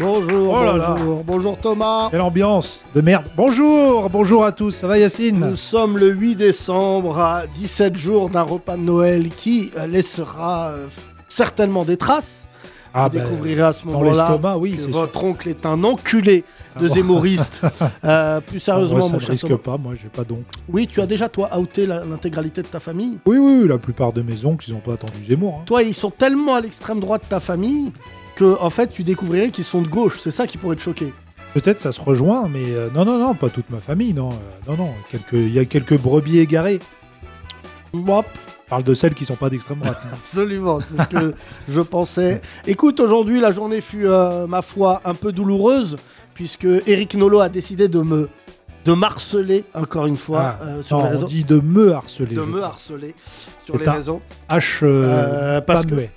Bonjour, Oh là là. bonjour, bonjour Thomas. Quelle ambiance de merde. Bonjour, bonjour à tous. Ça va Yacine Nous sommes le 8 décembre à 17 jours d'un repas de Noël qui euh, laissera euh, certainement des traces. Ah Vous ben, découvrirez à ce dans moment-là l'estomac, oui, que votre oncle est un enculé de Ah zémoriste. Euh, plus sérieusement, Moi, ça mon ne cher risque pas, moi j'ai pas d'oncle. Oui, tu as déjà toi outé l'intégralité de ta famille? Oui, oui, la plupart de mes oncles, ils n'ont pas attendu Zemmour. hein. Toi, ils sont tellement à l'extrême droite de ta famille que en fait, tu découvrirais qu'ils sont de gauche. C'est ça qui pourrait te choquer. Peut-être ça se rejoint, mais euh, non, non, non, pas toute ma famille, non. euh, non, non, il y a quelques brebis égarées. Je parle de celles qui sont pas d'extrême droite. hein. Absolument, c'est ce que je pensais. Écoute, aujourd'hui, la journée fut, euh, ma foi, un peu douloureuse, puisque Eric Nolot a décidé de me de marceler, encore une fois, Ah, euh, sur non, les on dit de me harceler. De me crois. harceler sur les réseaux. H, euh, Euh, parce pas que- muet.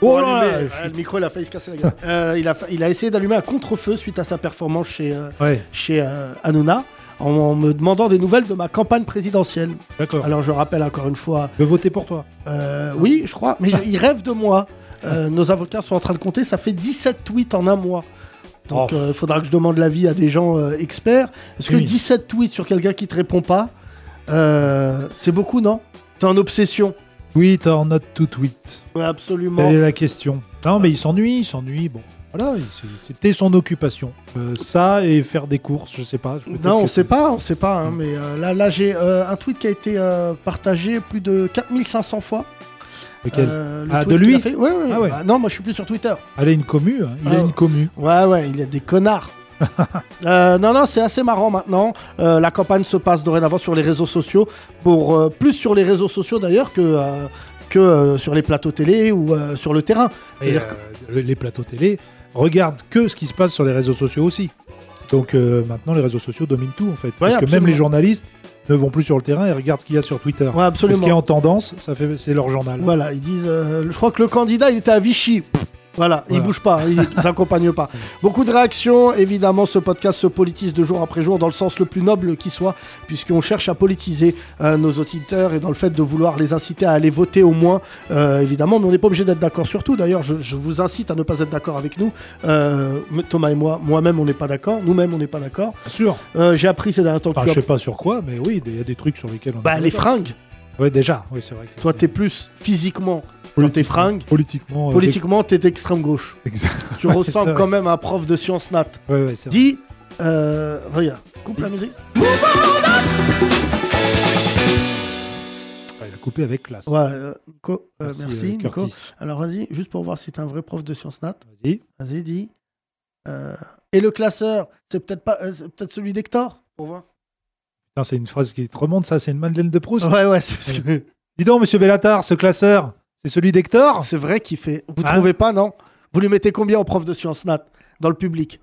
Oh là allumer, là, je suis- Le micro, il a failli se casser la gueule. Euh, il, a, fa- il a essayé d'allumer un contre-feu suite à sa performance chez, euh, Ouais, chez euh, Hanouna, en, en me demandant des nouvelles de ma campagne présidentielle. d'accord. Alors, je rappelle encore une fois, Je vais voter pour toi. Euh, oui, je crois, mais il rêve de moi. Euh, nos avocats sont en train de compter, ça fait 17 tweets en un mois. Donc Oh. il faudra que je demande l'avis à des gens euh, experts. Est-ce que Oui. 17 tweets sur quelqu'un qui te répond pas, euh, c'est beaucoup, non? T'es en obsession. Oui, t'as en note tout tweet. Absolument. Quelle est la question Non, mais il s'ennuie, il s'ennuie. Bon, voilà, c'était son occupation. Euh, ça et faire des courses, je sais pas. Non, on sait pas, on sait pas. hein, mais euh, là, là j'ai euh, un tweet qui a été euh, partagé plus de 4500 fois. Lequel? Ah, tweet de lui? fait. Ouais, ouais. Ah ouais. Bah, non, moi je suis plus sur Twitter. Elle a une commu, hein, il Ah. a une commu. Ouais, ouais, il y a des connards. Euh, non, non, c'est assez marrant maintenant. Euh, la campagne se passe dorénavant sur les réseaux sociaux, pour euh, plus sur les réseaux sociaux d'ailleurs que, que sur les plateaux télé ou sur le terrain. Et, les plateaux télé regardent que ce qui se passe sur les réseaux sociaux aussi. Donc maintenant, les réseaux sociaux dominent tout en fait. Parce que même absolument. les journalistes ne vont plus sur le terrain et regardent ce qu'il y a sur Twitter. Ouais, Et ce qui est absolument. en tendance, ça fait, c'est leur journal. Voilà, ils disent. je crois que le candidat, il était à Vichy. Pff, Voilà, il Voilà. bouge pas, il il s'accompagne pas. Beaucoup de réactions, évidemment, ce podcast se politise de jour après jour dans le sens le plus noble qui soit, puisqu'on cherche à politiser euh, nos auditeurs et dans le fait de vouloir les inciter à aller voter au moins, euh, évidemment, mais on n'est pas obligé d'être d'accord sur tout. D'ailleurs, je, je vous incite à ne pas être d'accord avec nous. Euh, Thomas et moi, moi-même, on n'est pas d'accord, nous-mêmes, on n'est pas d'accord. Bien sûr. J'ai appris ces derniers temps que Enfin, tu je as... sais pas sur quoi, mais oui, il y a des trucs sur lesquels on. Bah, les fringues. Ouais, déjà. Oui, c'est vrai. que Toi, t'es plus physiquement dans tes fringues. Politiquement. euh, Politiquement, t'es d'extrême gauche. d'ex- Tu Ouais, ressembles quand même à un prof de sciences nat. Ouais, ouais, c'est vrai. Dis, euh, regarde, coupe la musique. Ouais, il a coupé avec classe. Ouais, euh, Nico, euh, merci, euh, Nico. Alors vas-y, juste pour voir si t'es un vrai prof de sciences nat. Vas-y. Vas-y, dis. Euh, et le classeur, c'est peut-être pas, euh, c'est peut-être celui d'Hector? Pour voir. C'est une phrase qui te remonte, ça, c'est une Madeleine de Proust. Ouais, ouais, c'est parce que- Dis donc, monsieur Bellatar, ce classeur, c'est celui d'Hector c'est vrai qu'il fait. Vous Hein trouvez pas, non? Vous lui mettez combien en prof de sciences nat dans le public?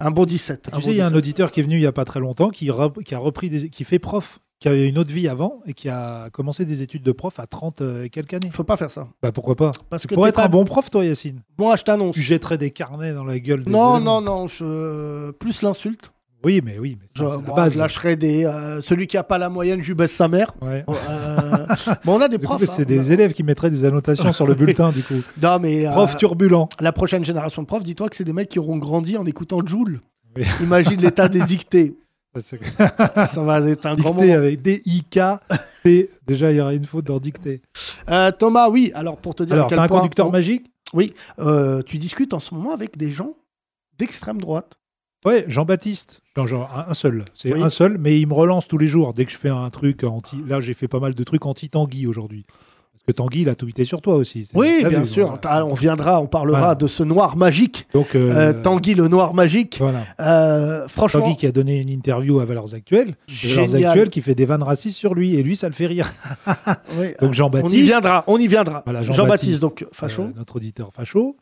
Un bon 17. un Tu bon sais, il y a un 17. auditeur qui est venu il y a pas très longtemps, qui, a repris, des, qui fait prof, qui avait une autre vie avant et qui a commencé des études de prof à 30 euh, et quelques années. Faut pas faire ça. Bah pourquoi pas? Parce Tu que pourrais être pas- un bon prof, toi, Yacine. Moi, je t'annonce. Tu jetterais des carnets dans la gueule des Non, élèves. non, non, je... plus l'insulte. Oui, mais oui, mais Je, c'est la base. je lâcherai des. euh, celui qui a pas la moyenne, je lui baisse sa mère. Ouais. Euh, bon, on a des Du coup, profs. c'est hein. des élèves qui mettraient des annotations sur le bulletin, du coup. Non, mais euh, Prof turbulent. la prochaine génération de profs, dis-toi que c'est des mecs qui auront grandi en écoutant Joule. Oui. Imagine l'état des dictées. C'est- Ça va être un grand moment. avec D-I-K-T. Déjà, il y aura une faute dans dicté. Euh, Thomas, oui, alors pour te dire Alors, à quel t'as un point- conducteur magique? Oui, euh, tu discutes en ce moment avec des gens d'extrême droite. Ouais, Jean-Baptiste. Genre, un, seul. C'est Oui. un seul, mais il me relance tous les jours. Dès que je fais un truc anti. Là, j'ai fait pas mal de trucs anti-Tanguy aujourd'hui. Parce que Tanguy, il a tweeté sur toi aussi. C'est- Oui, bien vu, sûr. voilà. On viendra, on parlera Voilà. de ce noir magique. Donc, euh, Euh, Tanguy le noir magique. Voilà. Euh, franchement, Tanguy qui a donné une interview à Valeurs Actuelles. Valeurs. Actuelles qui fait des vannes racistes sur lui. Et lui, ça le fait rire. Oui, Donc, on Jean-Baptiste. y viendra, on y viendra. Jean-Baptiste, Jean-Baptiste, donc facho. notre auditeur facho,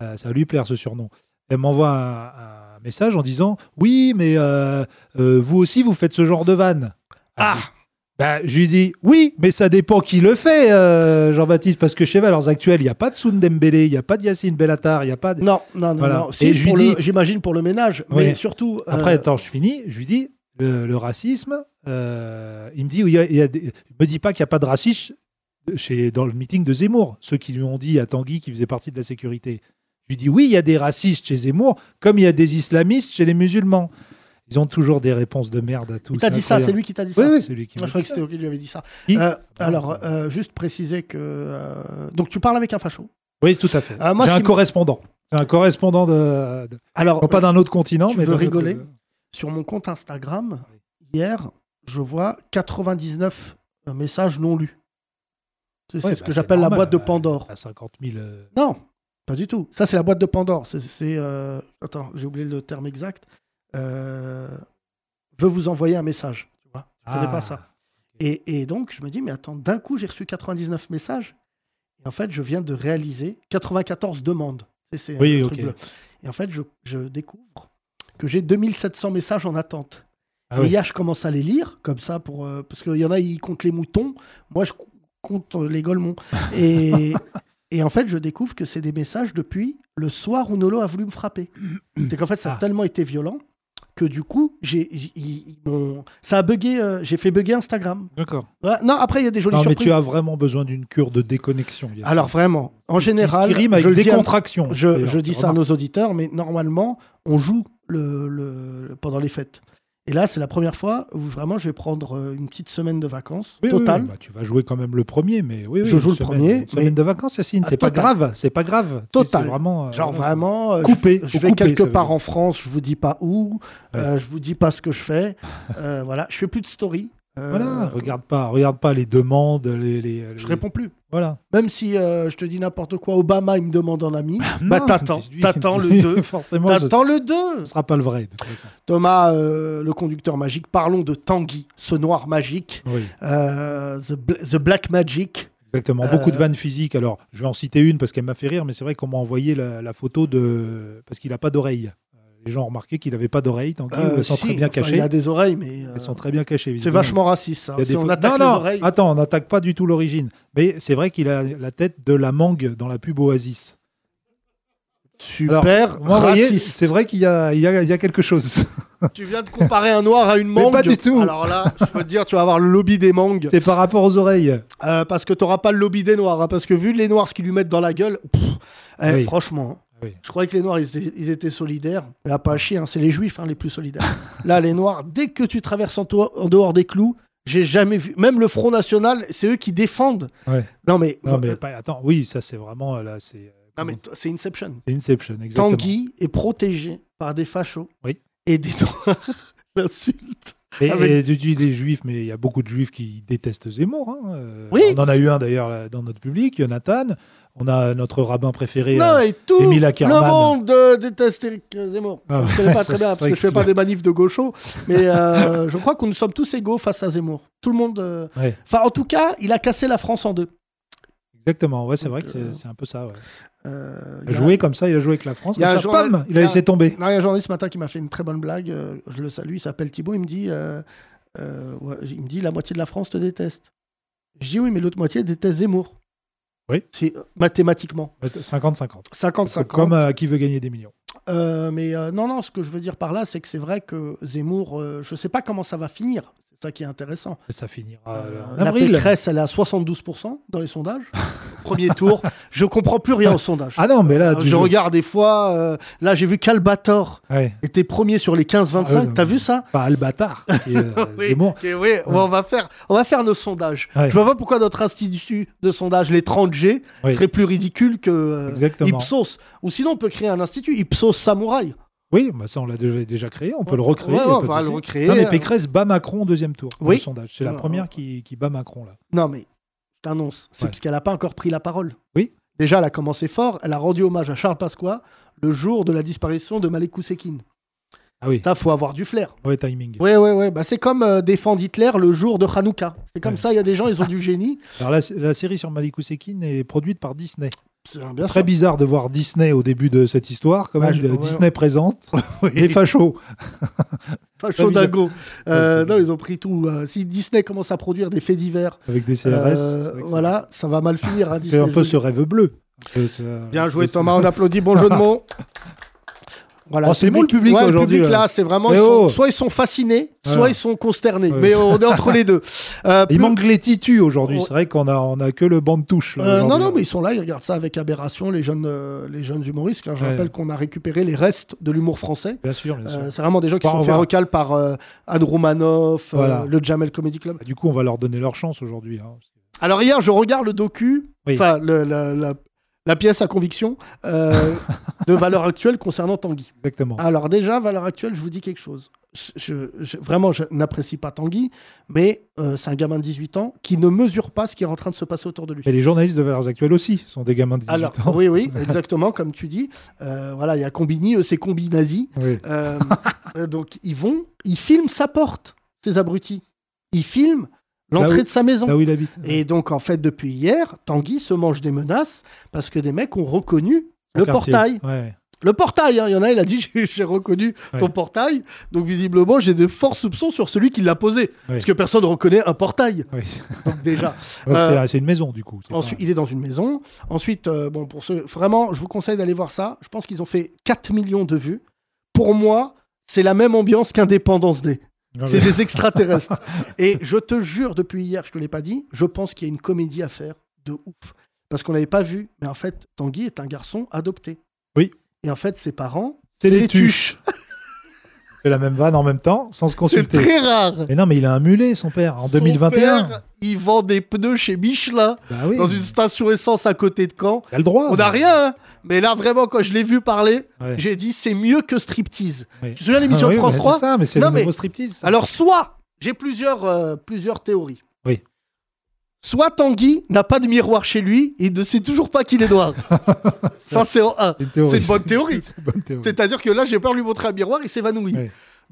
ça va lui plaire ce surnom. Elle m'envoie un, un message en disant Oui, mais euh, euh, vous aussi, vous faites ce genre de vanne. Ah Bah, je lui dis oui, mais ça dépend qui le fait, euh, Jean-Baptiste, parce que chez Valeurs Actuelles, il n'y a pas de Soun Dembélé, il n'y a pas de Yacine Bellatar, il n'y a pas de. Non, non, non, Voilà. non. Si, Et je lui pour le- dis- J'imagine pour le ménage, mais surtout. euh, Après, attends, je finis. Je lui dis le, le racisme. euh, il me dit, il y a- il y a des- il me dit pas qu'il n'y a pas de racisme chez, dans le meeting de Zemmour. Ceux qui lui ont dit à Tanguy qui faisait partie de la sécurité. Je lui dis, oui, il y a des racistes chez Zemmour, comme il y a des islamistes chez les musulmans. Ils ont toujours des réponses de merde à tout. Il t'a dit ça, c'est lui qui t'a dit ça. Oui, oui, c'est lui qui Moi, m'a je croyais dit que ça. c'était lui qui lui avait dit ça. Euh, alors, euh, juste préciser que. euh, donc, tu parles avec un facho. Oui, tout à fait. Moi, J'ai un correspondant. Un correspondant de, de- Alors, non pas d'un autre continent, tu mais veux autre- rigoler sur mon compte Instagram, hier, je vois 99 messages non lus. C'est ce bah, que j'appelle la boîte de euh, Pandore. À 50 000. euh, Non, pas du tout. Ça, c'est la boîte de Pandore. C'est. euh, Attends, j'ai oublié le terme exact. Euh, Veut vous envoyer un message. Tu vois Je connais ah. pas ça. Et, et donc, je me dis, mais attends, d'un coup, j'ai reçu 99 messages. Et en fait, je viens de réaliser 94 demandes. C'est, Oui, bleu. Et en fait, je, je découvre que j'ai 2700 messages en attente. Ah et oui. hier, je commence à les lire, comme ça, pour, euh, parce qu'il y en a, ils comptent les moutons. Moi, je co- compte les golemons. Et, et en fait, je découvre que c'est des messages depuis le soir où Nolo a voulu me frapper. C'est qu'en fait, ça a Ah. tellement été violent que du coup, j'ai, m'ont- ça a bugué, euh, j'ai fait bugger Instagram. D'accord. Ouais, non, après, il y a des jolies Non, mais tu as vraiment besoin d'une cure de déconnexion. Alors vraiment, en général, ce qui rime avec je, le dis à- décontraction. je, dis ça à nos auditeurs, mais normalement, on joue le, le- pendant les fêtes. Et là, c'est la première fois où vraiment je vais prendre euh, une petite semaine de vacances Oui, totale. oui, bah, tu vas jouer quand même le premier, mais oui, Je joue le semaine- premier, Une semaine mais- de vacances, Yacine, Ah, c'est pas grave, c'est pas grave. Total. Vraiment. euh, Genre vraiment, euh, Coupé, je, vais quelque part en France, je vous dis pas où, euh, je vous dis pas ce que je fais. Euh, voilà, je fais plus de story. Euh, Voilà, regarde pas, regarde pas les demandes, les. les- Je réponds plus. Voilà. Même si euh, je te dis n'importe quoi, Obama il me demande en ami, bah Non, t'attends, t'attends le dis-lui, 2. Forcément, ce T'attends le 2. ne sera pas le vrai, de toute façon. Thomas, euh, le conducteur magique, parlons de Tanguy, ce noir magique, Oui, euh, the, the Black Magic. exactement. Euh, Beaucoup de vannes physiques. Alors, je vais en citer une parce qu'elle m'a fait rire, mais c'est vrai qu'on m'a envoyé la, la photo de. Parce qu'il n'a pas d'oreille. Euh, Les gens ont remarqué qu'il n'avait pas d'oreille, tant Euh, elles sont si, très bien enfin, cachées. Il a des oreilles, mais euh, Elles sont très bien cachées. c'est vachement raciste. Ça. Il y a Si des on attaque non, les non, oreilles, attends, on n'attaque pas du tout l'origine. Mais c'est vrai qu'il a la tête de la mangue dans la pub Oasis. super c'est vrai qu'il y a, y, y quelque chose. Tu viens de comparer un noir à une Mais mangue. pas du tout. Alors là, je peux te dire, tu vas avoir le lobby des mangues. c'est par rapport aux oreilles. Euh, parce que tu n'auras pas le lobby des noirs. hein, parce que vu les noirs, ce qu'ils lui mettent dans la gueule, pff, eh, Oui. franchement, Oui. je croyais que les noirs, ils étaient, ils étaient solidaires. Mais à pas chier, hein, c'est les juifs hein, les plus solidaires. là, les noirs, dès que tu traverses en, dehors des clous, j'ai jamais vu. Même le Front National, c'est eux qui défendent. Ouais. Non, mais. Non, mais euh, pas- attends, oui, ça c'est vraiment là, c'est. euh, non, mais c'est Inception. c'est Inception, exactement. Tanguy est protégé par des fachos Oui. et des noirs. L'insulte. Et, avec- et tu dis les juifs, mais il y a beaucoup de juifs qui détestent Zemmour. hein, euh, Oui. On en a eu un d'ailleurs dans notre public, Jonathan. On a notre rabbin préféré. Non, euh, et tout Émile le monde euh, déteste Eric Zemmour. Ah, je connais pas très bien parce que que je fais pas des manifs de gauchos, mais euh, je crois que nous sommes tous égaux face à Zemmour. Tout le monde. euh, ouais, Enfin, en tout cas, il a cassé la France en deux. Exactement. Ouais, c'est vrai que euh, c'est un peu ça. ouais. Euh, a joué comme ça, il a joué avec la France. il a comme un ça, journal- pam, il il y a a- laissé tomber. Non, il y a un journaliste ce matin qui m'a fait une très bonne blague. euh, je le salue, il s'appelle Thibaut. Il me dit, euh, ouais, il me dit, la moitié de la France te déteste. Je dis oui, mais l'autre moitié déteste Zemmour. Oui. C'est mathématiquement 50-50. 50-50. Comme qui veut gagner des millions. Mais non, non, ce que je veux dire par là, c'est que c'est vrai que Zemmour, je sais pas comment ça va finir. C'est ça qui est intéressant. Et ça finira Euh, en la avril. Pécresse, elle est à 72% dans les sondages. Premier tour. Je comprends plus rien aux sondages. Ah non, mais là, tu je regarde des fois. euh, là, j'ai vu qu'Albator Ouais. était premier sur les 15-25. Ah T'as vu ça? Pas Albatar, qui est euh, Oui, oui, on, va faire, on va faire nos sondages. Ouais. Je vois pas pourquoi notre institut de sondage, les 30G, Oui. serait plus ridicule que euh. Ipsos. Ou sinon, on peut créer un institut Ipsos Samouraï. Oui, bah ça on l'a déjà créé, on peut le recréer. Ouais, on va le recréer. Non, mais Pécresse bat Macron au deuxième tour. Oui. le sondage. C'est la première qui, qui bat Macron là. Non, mais je t'annonce, c'est Ouais. parce qu'elle n'a pas encore pris la parole. Oui. Déjà, elle a commencé fort. Elle a rendu hommage à Charles Pasqua le jour de la disparition de Malek Ousekine. Ah oui, Ça, faut avoir du flair. ouais, timing. Ouais, ouais, ouais. Bah, c'est comme euh, défendre Hitler le jour de Hanouka. C'est comme Ouais. ça, il y a des gens, ils ont du génie. Alors la, la série sur Malik Ousekine est produite par Disney. Bien Très sûr. bizarre de voir Disney au début de cette histoire, quand Ouais, même. je- ouais. Disney présente, Oui. les fachos. Dingo. Euh, Ouais, non, ils ont pris tout. Euh, si Disney commence à produire des faits divers, Avec des CRS. euh, que voilà, ça va mal finir. hein, C'est un peu ce rêve bleu. Bien joué Thomas, on applaudit, bon jeu de mots. Voilà, Oh, c'est bon, le public Ouais, aujourd'hui, Le public là. c'est vraiment, Mais ils sont- oh. soit ils sont fascinés, soit ils sont consternés. Ouais. Mais on est entre les deux. Euh, Il plus- manque les titus aujourd'hui. Oh. C'est vrai qu'on a, on a que le banc de touche. là, Euh, non, non, mais ils sont là, ils regardent ça avec aberration, les jeunes, euh, les jeunes humoristes. Car je Ouais. rappelle qu'on a récupéré les restes de l'humour français. Bien sûr, bien sûr. Euh, c'est vraiment des gens qui sont on fait recal par Anne Romanoff, euh, Voilà. le Jamel Comedy Club. Bah, Du coup, on va leur donner leur chance aujourd'hui. hein. Alors hier, je regarde le docu, Oui. enfin le- la, pièce à conviction euh, de valeur actuelle concernant Tanguy. Exactement. Alors déjà, valeur actuelle, je vous dis quelque chose. Je, je- je- vraiment, je n'apprécie pas Tanguy, mais euh, c'est un gamin de 18 ans qui ne mesure pas ce qui est en train de se passer autour de lui. Mais les journalistes de Valeurs Actuelles aussi sont des gamins de 18 Alors, ans. oui, oui, exactement, comme tu dis. Euh, voilà, il y a Combini, eux, c'est Combi nazi. Oui. Donc, ils vont, ils filment sa porte, ces abrutis. Ils filment l'entrée de sa maison. Là où il habite. Et donc, en fait, depuis hier, Tanguy se mange des menaces parce que des mecs ont reconnu Son le quartier. portail. Ouais. Le portail, hein, il y en a, il a dit j'ai- reconnu ton Ouais. portail. Donc, visiblement, j'ai de forts soupçons sur celui qui l'a posé. Parce que personne ne reconnaît un portail. Oui. Donc, déjà. Euh, c'est- une maison du coup. Ensuite, pas- il est dans une maison. Ensuite, euh, bon, pour ceux, vraiment, je vous conseille d'aller voir ça. Je pense qu'ils ont fait 4 millions de vues. Pour moi, c'est la même ambiance qu'Indépendance Day. C'est des extraterrestres. Et je te jure, depuis hier, je te l'ai pas dit, je pense qu'il y a une comédie à faire de ouf. Parce qu'on l'avait pas vu, mais en fait, Tanguy est un garçon adopté. Oui. Et en fait, ses parents, C'est les tuches. Fait la même vanne en même temps, sans se C'est consulter. très rare. Mais non, mais il a un mulet, son père, en Son 2021. père, il vend des pneus chez Michelin, Bah oui. dans une station essence à côté de Caen. Il a le droit. On n'a rien, hein. mais là, vraiment, quand je l'ai vu parler, Ouais. j'ai dit c'est mieux que striptease. Tu te souviens de l'émission Ah de France mais 3 C'est ça, mais c'est le mais- nouveau striptease. ça. Alors, soit, j'ai plusieurs, euh, plusieurs théories. Soit Tanguy n'a pas de miroir chez lui et ne sait toujours pas qu'il est noir. ça, c'est en un. c'est une bonne théorie. C'est une bonne théorie. C'est-à-dire que là, j'ai peur de lui montrer un miroir, il s'évanouit. Oui.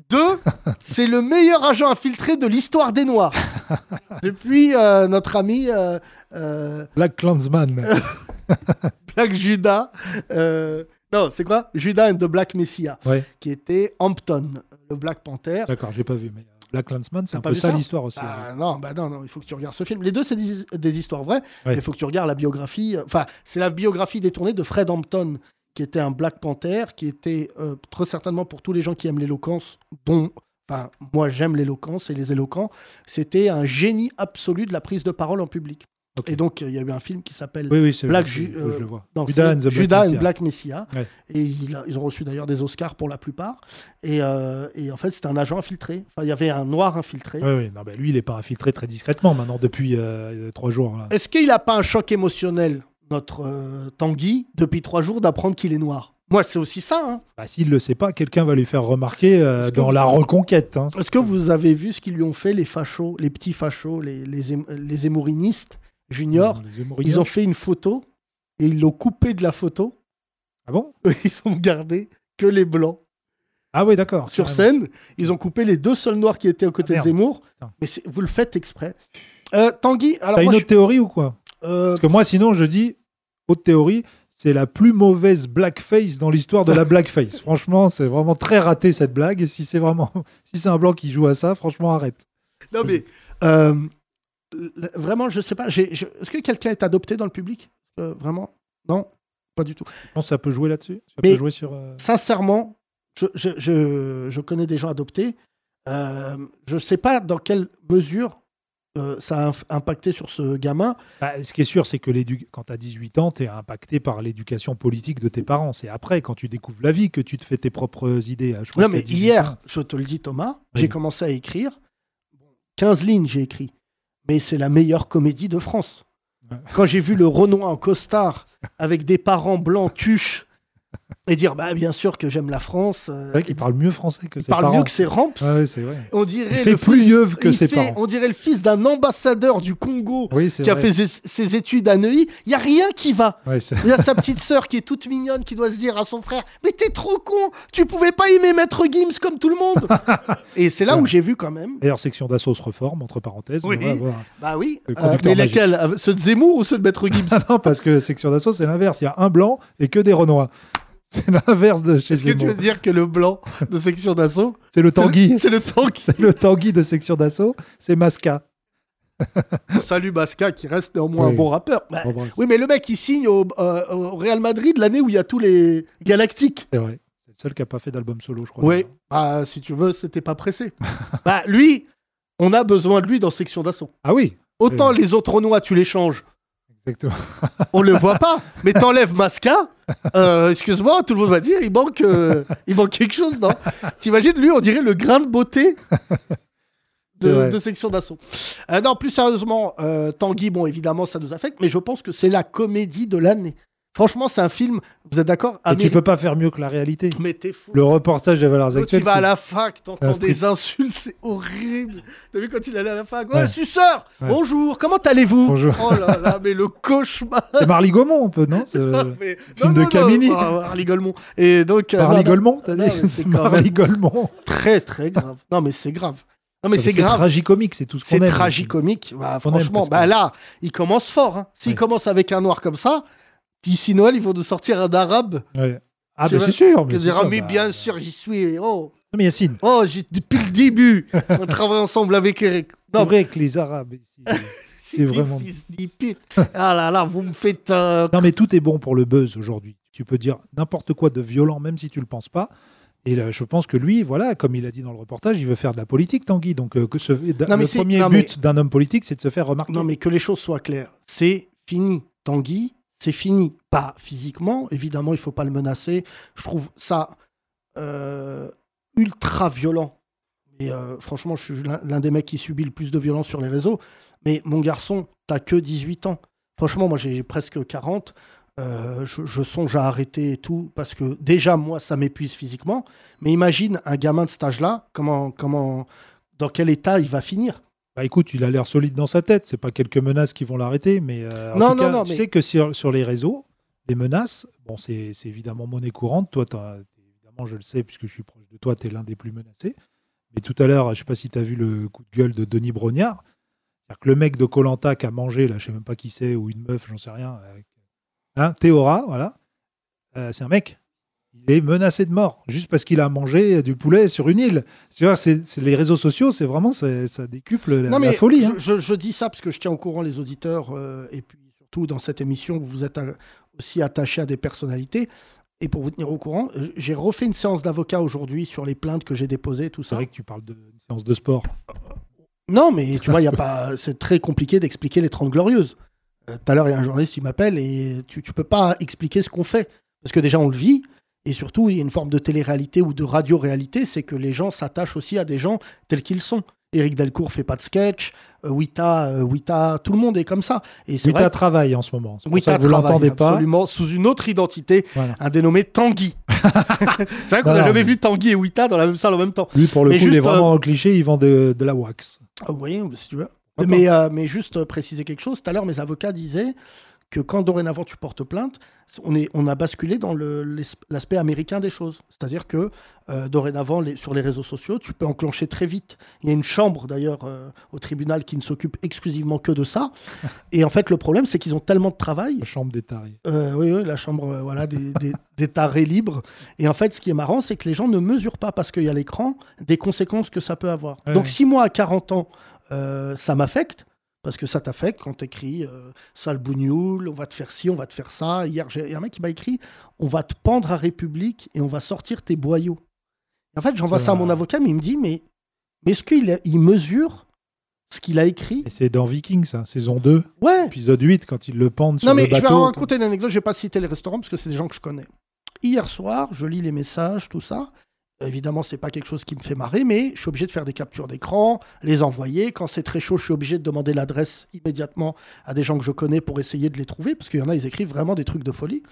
Deux, c'est le meilleur agent infiltré de l'histoire des Noirs. Depuis euh, notre ami euh, euh, Black Clansman. Black Judas. euh, non, c'est quoi? Judas and the Black Messiah, ouais, qui était Hampton, le Black Panther. d'accord, j'ai pas vu. Mais euh, Black Clansman, c'est un peu ça ça l'histoire aussi. Ah, non, bah non, non, il faut que tu regardes ce film. Les deux, c'est des, des histoires vraies, mais il faut que tu regardes la biographie. euh, Enfin, c'est la biographie détournée de Fred Hampton, qui était un Black Panther, qui était euh, très certainement pour tous les gens qui aiment l'éloquence, dont. Moi j'aime l'éloquence et les éloquents. C'était un génie absolu de la prise de parole en public. Et donc, il y a eu un film qui s'appelle Oui, oui, c'est Black Ju- euh, je le vois. non, Judas and the Black Judas and Messiah. Black Messiah. Ouais. Et il a- ils ont reçu d'ailleurs des Oscars pour la plupart. Et, euh, et en fait, c'était un agent infiltré. Enfin, il y avait un noir infiltré. Oui, oui, non, bah, lui, il est pas infiltré très discrètement maintenant depuis euh, trois jours. Est-ce qu'il n'a pas un choc émotionnel, notre Tanguy, depuis trois jours d'apprendre qu'il est noir? Moi, c'est aussi ça. hein. Bah, S'il le sait pas, quelqu'un va lui faire remarquer euh, dans vous- la reconquête. hein. Est-ce que vous avez vu ce qu'ils lui ont fait, les fachos, les petits fachos, les, les, les émourinistes Humoriens. Ils ont fait une photo et ils l'ont coupé de la photo. Ah bon? Ils ont gardé que les blancs. Ah oui, d'accord. sur scène. Ils ont coupé les deux seuls noirs qui étaient aux côtés Ah, de. Zemmour. Putain. Mais vous le faites exprès. Euh, Tanguy, alors T'as une autre théorie ou quoi? Euh, Parce que moi, sinon, je dis, autre théorie, c'est la plus mauvaise blackface dans l'histoire de la blackface. franchement, c'est vraiment très raté cette blague. Et si c'est vraiment, si c'est un blanc qui joue à ça, franchement, arrête. non mais euh, vraiment, je sais pas. j'ai- je- Est-ce que quelqu'un est adopté dans le public? Euh, Vraiment? Non, pas du tout. Je pense que ça peut jouer là-dessus. Ça Mais- peut jouer sur. euh, Sincèrement, je, je, je- je connais des gens adoptés. Euh, je ne sais pas dans quelle mesure euh, ça a impacté sur ce gamin. Bah, ce qui est sûr, c'est que quand tu as 18 ans, tu es impacté par l'éducation politique de tes parents. C'est après, quand tu découvres la vie, que tu te fais tes propres idées. Je crois Non, mais t'as 18 hier, ans. je te le dis, Thomas, Oui. j'ai commencé à écrire. 15 lignes, j'ai écrit. Mais c'est la meilleure comédie de France. Quand j'ai vu le Renoir en costard avec des parents blancs tuches et dire bah bien sûr que j'aime la France. euh, C'est vrai qu'il parle mieux français que il ses parle parents. mieux que ses ramps. Ouais, c'est vrai. On dirait Il fait le plus fils- que il ses fait- parents. On dirait le fils d'un ambassadeur du Congo Oui, qui a fait ses, ses études à Neuilly. Il y a rien qui va. Ouais, Il y a sa petite sœur qui est toute mignonne qui doit se dire à son frère Mais t'es trop con Tu pouvais pas aimer Maître Gims comme tout le monde Et c'est là où j'ai vu quand même. D'ailleurs, section d'assaut se reforme, entre parenthèses. Oui. on va voir. Bah oui. Le Euh, mais lesquels? Euh, Ceux de Zemmour ou ceux de Maître Gims? Non, parce que section d'assaut, c'est l'inverse. Il y a un blanc et que des Renois. C'est l'inverse de chez Est-ce que tu veux dire que le blanc de section d'assaut C'est le Tanguy. C'est le Tanguy. C'est le Tanguy de section d'assaut. C'est Masca. Salut Basca qui reste néanmoins Oui. un bon rappeur. Bah, oui, mais le mec il signe au, euh, au Real Madrid l'année où il y a tous les Galactiques. C'est vrai. C'est le seul qui n'a pas fait d'album solo, je crois. Oui. Bah, si tu veux, c'était pas pressé. bah, lui, on a besoin de lui dans section d'assaut. Ah oui, Autant Oui. les autres Renois, tu les changes. Exactement. On le voit pas, mais t'enlèves Masca. euh, Excuse-moi, tout le monde va dire il manque, euh, il manque quelque chose, non? T'imagines, lui, on dirait le grain de beauté de, section d'assaut. Euh, non, plus sérieusement, Tanguy, bon, évidemment, ça nous affecte, mais je pense que c'est la comédie de l'année. Franchement, c'est un film, vous êtes d'accord? Et tu peux pas faire mieux que la réalité. Mais t'es fou. Le reportage des valeurs Quand tu actuelles. vas à c'est- la fac, t'entends des insultes, c'est horrible. T'as vu quand il allait à la fac? Ouais, Ouais. suceur Ouais. Bonjour, comment allez-vous? Bonjour. Oh là là, mais le cauchemar C'est Marly Gaumont, un peu, non? C'est, euh, Mais- film de Camini. Ah, Harley Golemont. Et donc, euh, Marly non, non, Golemont, t'as non, dit? C'est c'est Marly Golemont. très très grave. Non, mais c'est grave. Non, mais c'est grave. tragicomique, c'est tout ce qu'on C'est aime. tragicomique. Bah, franchement, bah là, il commence fort. hein. S'il Ouais. commence avec un noir comme ça, d'ici Noël, ils vont nous sortir un arabe. Ouais. Ah, ben c'est sûr. Mais, dira, sûr, mais bah, bien sûr, j'y suis. Oh, Non, mais Yacine, oh depuis le début, on travaille ensemble avec Eric. c'est Non, vrai que les Arabes ici. c'est vraiment- Fils. Ah là là, vous me faites. euh, Non, mais tout est bon pour le buzz aujourd'hui. Tu peux dire n'importe quoi de violent, même si tu le penses pas. Et là, je pense que lui, voilà, comme il a dit dans le reportage, il veut faire de la politique, Tanguy. Donc, euh, que ce, Non, mais le premier non, mais- but d'un homme politique, c'est de se faire remarquer. Non, mais que les choses soient claires. C'est fini. Tanguy, c'est fini. Pas physiquement, évidemment, il faut pas le menacer. Je trouve ça euh, ultra violent. Et euh, franchement, je suis l'un des mecs qui subit le plus de violence sur les réseaux. Mais mon garçon, t'as que 18 ans. Franchement, moi, j'ai presque 40. Euh, je, je songe à arrêter et tout, parce que déjà, moi, ça m'épuise physiquement. Mais imagine un gamin de cet âge-là, comment, comment, dans quel état il va finir? Bah écoute, il a l'air solide dans sa tête. C'est pas quelques menaces qui vont l'arrêter, mais euh, en Non, tout non, cas, non, tu mais- sais que sur, sur les réseaux, les menaces, bon, c'est évidemment monnaie courante. Toi, évidemment, je le sais puisque je suis proche de toi, tu es l'un des plus menacés. Mais tout à l'heure, je sais pas si tu as vu le coup de gueule de Denis Brognard. C'est-à-dire que le mec de Colanta qui a mangé, là, je sais même pas qui c'est, ou une meuf, j'en sais rien. Hein, Théora, voilà. Euh, c'est un mec. Il est menacé de mort juste parce qu'il a mangé du poulet sur une île. C'est c'est- les réseaux sociaux, c'est vraiment ça, décuple la, Non, la mais folie. je, hein. je- je dis ça parce que je tiens au courant les auditeurs euh, et puis surtout dans cette émission, vous êtes aussi attachés à des personnalités. Et pour vous tenir au courant, euh, j'ai refait une séance d'avocat aujourd'hui sur les plaintes que j'ai déposées, tout C'est ça. vrai que tu parles d'une séance de sport. Non, mais tu vois, y a pas, c'est très compliqué d'expliquer les 30 glorieuses. Euh, Tout à l'heure, il y a un journaliste qui m'appelle et tu, tu peux pas expliquer ce qu'on fait. Parce que déjà, on le vit. Et surtout, il y a une forme de télé-réalité ou de radio-réalité, c'est que les gens s'attachent aussi à des gens tels qu'ils sont. Éric Delcourt fait pas de sketch, euh, Wita, euh, Wita, tout le monde est comme ça. Et c'est Oui, vrai tu travail en ce moment. Wita ça vous travaille l'entendez pas. absolument sous une autre identité, Voilà. un dénommé Tanguy. c'est vrai qu'on n'a jamais mais- vu Tanguy et Wita dans la même salle en même temps. Lui, pour le Mais coup, il est juste, vraiment en cliché, il vend de, de la wax. Ah oui, si tu veux. Mais, euh, mais juste euh, préciser quelque chose. Tout à l'heure, mes avocats disaient que quand dorénavant tu portes plainte, on, est, on a basculé dans l'aspect américain des choses. C'est-à-dire que euh, dorénavant, les- sur les réseaux sociaux, tu peux enclencher très vite. Il y a une chambre d'ailleurs euh, au tribunal qui ne s'occupe exclusivement que de ça. Et en fait, le problème, c'est qu'ils ont tellement de travail La chambre des tarés. euh, oui, oui, la chambre voilà, des, des, des tarés libres. Et en fait, ce qui est marrant, c'est que les gens ne mesurent pas, parce qu'il y a l'écran, des conséquences que ça peut avoir. Ouais, Donc, si moi, à 40 ans, ça m'affecte, parce que ça t'affecte quand t'écris euh, sale bougnoule, on va te faire ci, on va te faire ça. Hier, j'ai il y a un mec qui m'a écrit on va te pendre à République et on va sortir tes boyaux. Et en fait, j'envoie Ça ça à mon avocat, mais il me dit mais, mais est-ce qu'il il mesure ce qu'il a écrit? Et c'est dans Vikings, ça, saison 2, Ouais, épisode 8, quand ils le pendent sur Non, mais le je vais bateau. raconter une anecdote. Je vais pas citer les restaurants parce que c'est des gens que je connais. Hier soir, je lis les messages, tout ça. Évidemment, c'est pas quelque chose qui me fait marrer, mais je suis obligé de faire des captures d'écran, les envoyer. Quand c'est très chaud, je suis obligé de demander l'adresse immédiatement à des gens que je connais pour essayer de les trouver, parce qu'il y en a, ils écrivent vraiment des trucs de folie.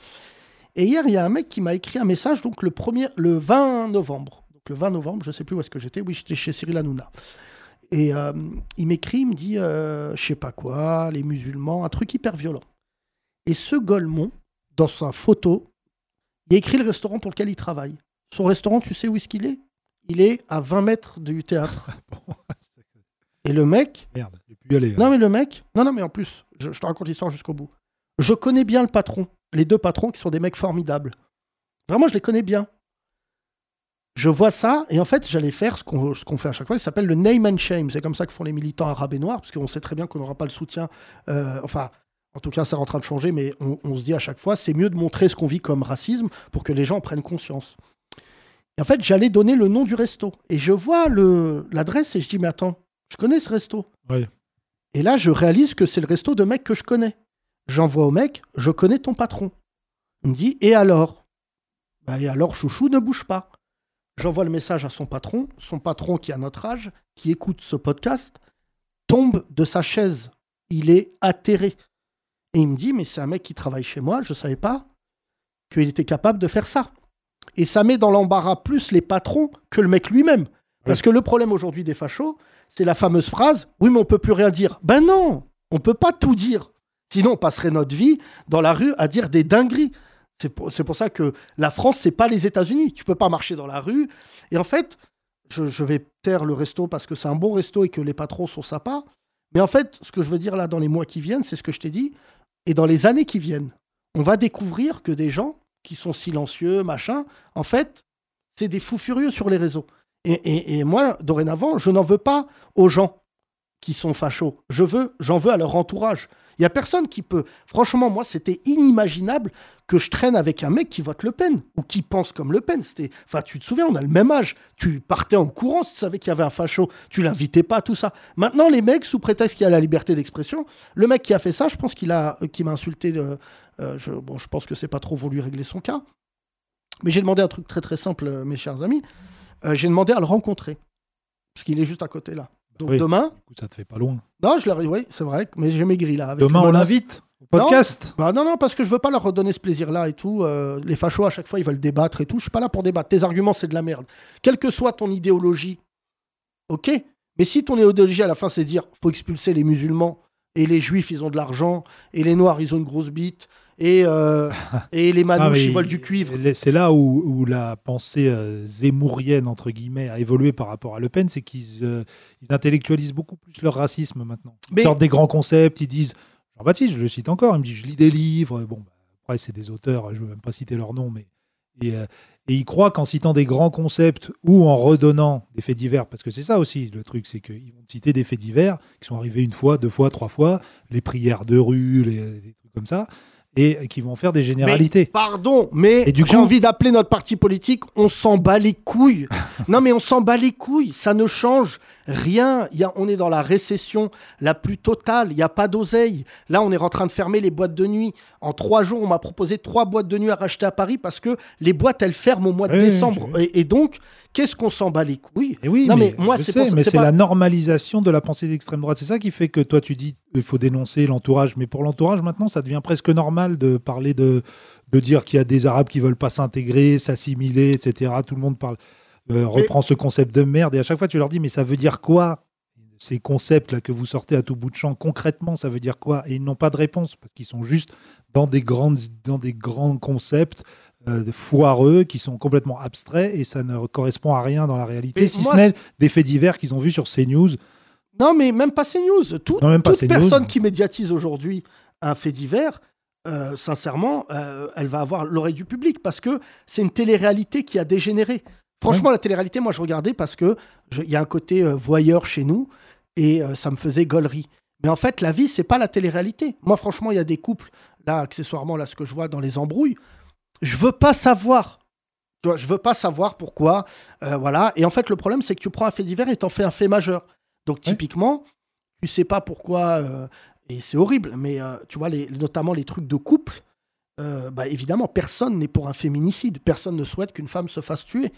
Et hier, il y a un mec qui m'a écrit un message, donc le, premier, le 20 novembre. Donc le 20 novembre, je sais plus où est-ce que j'étais. Oui, j'étais chez Cyril Hanouna. Et euh, il m'écrit, il me dit, euh, je sais pas quoi, les musulmans, un truc hyper violent. Et ce Golemont, dans sa photo, il écrit le restaurant pour lequel il travaille. Son restaurant, tu sais où est-ce qu'il est? Il est à 20 mètres du théâtre. Et le mec. Merde, j'ai pu y aller. Non, mais le mec. Non, non, mais en plus, je, je te raconte l'histoire jusqu'au bout. Je connais bien le patron. Les deux patrons qui sont des mecs formidables. Vraiment, je les connais bien. Je vois ça, et en fait, j'allais faire ce qu'on fait à chaque fois, ça s'appelle le name and shame. C'est comme ça que font les militants arabes et noirs, parce qu'on sait très bien qu'on n'aura pas le soutien. euh, enfin, en tout cas, c'est en train de changer, mais on, on se dit à chaque fois, c'est mieux de montrer ce qu'on vit comme racisme pour que les gens en prennent conscience. Et en fait, j'allais donner le nom du resto. Et je vois l'adresse et je dis, mais attends, je connais ce resto. Et là, je réalise que c'est le resto de mec que je connais. J'envoie au mec, je connais ton patron. Il me dit, et alors? Bah, Et alors, chouchou, ne bouge pas. J'envoie le message à son patron. Son patron, qui a notre âge, qui écoute ce podcast, tombe de sa chaise. Il est atterré. Et il me dit, mais c'est un mec qui travaille chez moi, je ne savais pas qu'il était capable de faire ça. Et ça met dans l'embarras plus les patrons que le mec lui-même. Parce que le problème aujourd'hui des fachos, c'est la fameuse phrase Oui, mais on peut plus rien dire. Ben non, on peut pas tout dire. Sinon, on passerait notre vie dans la rue à dire des dingueries. C'est pour, c'est pour ça que la France, c'est pas les États-Unis. Tu peux pas marcher dans la rue. Et en fait, je, je vais taire le resto parce que c'est un bon resto et que les patrons sont sympas. Mais en fait, ce que je veux dire là dans les mois qui viennent, c'est ce que je t'ai dit. Et dans les années qui viennent, on va découvrir que des gens qui sont silencieux, machin, en fait, c'est des fous furieux sur les réseaux. Et, moi, dorénavant, je n'en veux pas aux gens qui sont fachos. Je veux, j'en veux à leur entourage. Il y a personne qui peut. Franchement, moi, c'était inimaginable que je traîne avec un mec qui vote Le Pen ou qui pense comme Le Pen. C'était, enfin, tu te souviens, on a le même âge. Tu partais en courant si tu savais qu'il y avait un facho. Tu l'invitais pas, tout ça. Maintenant, les mecs, sous prétexte qu'il y a la liberté d'expression, le mec qui a fait ça, je pense qu'il a, qui m'a insulté. De, euh, je, bon, je pense que c'est pas trop voulu régler son cas. Mais j'ai demandé un truc très très simple, euh, mes chers amis. Euh, j'ai demandé à le rencontrer parce qu'il est juste à côté là. Donc Oui. demain, Du coup, ça te fait pas loin. non, je l'ai, oui, c'est vrai, mais j'ai maigri là. avec Demain, on l'invite au podcast. Bah non, non, parce que je veux pas leur redonner ce plaisir-là et tout. Euh, les fachos, à chaque fois, ils veulent débattre et tout. Je suis pas là pour débattre. Tes arguments, c'est de la merde. Quelle que soit ton idéologie, ok. Mais si ton idéologie, à la fin, c'est dire faut expulser les musulmans et les juifs, ils ont de l'argent et les noirs, ils ont une grosse bite et, euh, et les Ah, manouches, ils volent du cuivre. C'est là où, où la pensée euh, zémourienne, entre guillemets, a évolué par rapport à Le Pen, c'est qu'ils euh, ils intellectualisent beaucoup plus leur racisme maintenant. Ils Mais- sortent des grands concepts, ils disent, Jean-Baptiste, je le cite encore, il me dit, je lis des livres, bon, bah, après c'est des auteurs, je ne veux même pas citer leur nom, mais... Et, et ils croient qu'en citant des grands concepts ou en redonnant des faits divers, parce que c'est ça aussi le truc, c'est qu'ils vont citer des faits divers qui sont arrivés une fois, deux fois, trois fois, les prières de rue, les, des trucs comme ça, et qui vont faire des généralités. Mais, pardon, mais Et du j'ai coup- envie d'appeler notre parti politique, on s'en bat les couilles. non, mais on s'en bat les couilles, ça ne change rien. Y a, on est dans la récession la plus totale, il n'y a pas d'oseille. Là, on est en train de fermer les boîtes de nuit. En trois jours, on m'a proposé trois boîtes de nuit à racheter à Paris parce que les boîtes, elles ferment au mois de Oui, décembre. Et, et donc, qu'est-ce qu'on s'en bat les couilles? Et oui, Non, mais, mais moi, c'est mais c'est c'est pas- la normalisation de la pensée d'extrême droite. C'est ça qui fait que toi, tu dis il faut dénoncer l'entourage. Mais pour l'entourage, maintenant, ça devient presque normal de parler de, de dire qu'il y a des Arabes qui veulent pas s'intégrer, s'assimiler, etc. Tout le monde parle, euh, reprend ce concept de merde. Et à chaque fois, tu leur dis mais ça veut dire quoi ces concepts-là que vous sortez à tout bout de champ, concrètement, ça veut dire quoi? Et ils n'ont pas de réponse parce qu'ils sont juste dans des, grandes, dans des grands concepts euh, foireux qui sont complètement abstraits et ça ne correspond à rien dans la réalité, Mais si moi, ce n'est des faits divers qu'ils ont vus sur CNews. Non, mais même pas CNews. Tout, Non, même pas toute CNews. personne qui médiatise aujourd'hui un fait divers, euh, sincèrement, euh, elle va avoir l'oreille du public parce que c'est une télé-réalité qui a dégénéré. Franchement, la télé-réalité, moi, je regardais parce que il y a un côté euh, voyeur chez nous et euh, ça me faisait gaulerie. Mais en fait, la vie, c'est pas la télé-réalité. Moi, franchement, il y a des couples, là, accessoirement, là, ce que je vois dans les embrouilles, je veux pas savoir. Tu vois, je veux pas savoir pourquoi. euh, voilà. Et en fait, le problème, c'est que tu prends un fait divers et t'en fais un fait majeur. Donc, Ouais. typiquement, tu sais pas pourquoi, et c'est horrible, mais tu vois, les, notamment les trucs de couple, bah, évidemment, personne n'est pour un féminicide. Personne ne souhaite qu'une femme se fasse tuer.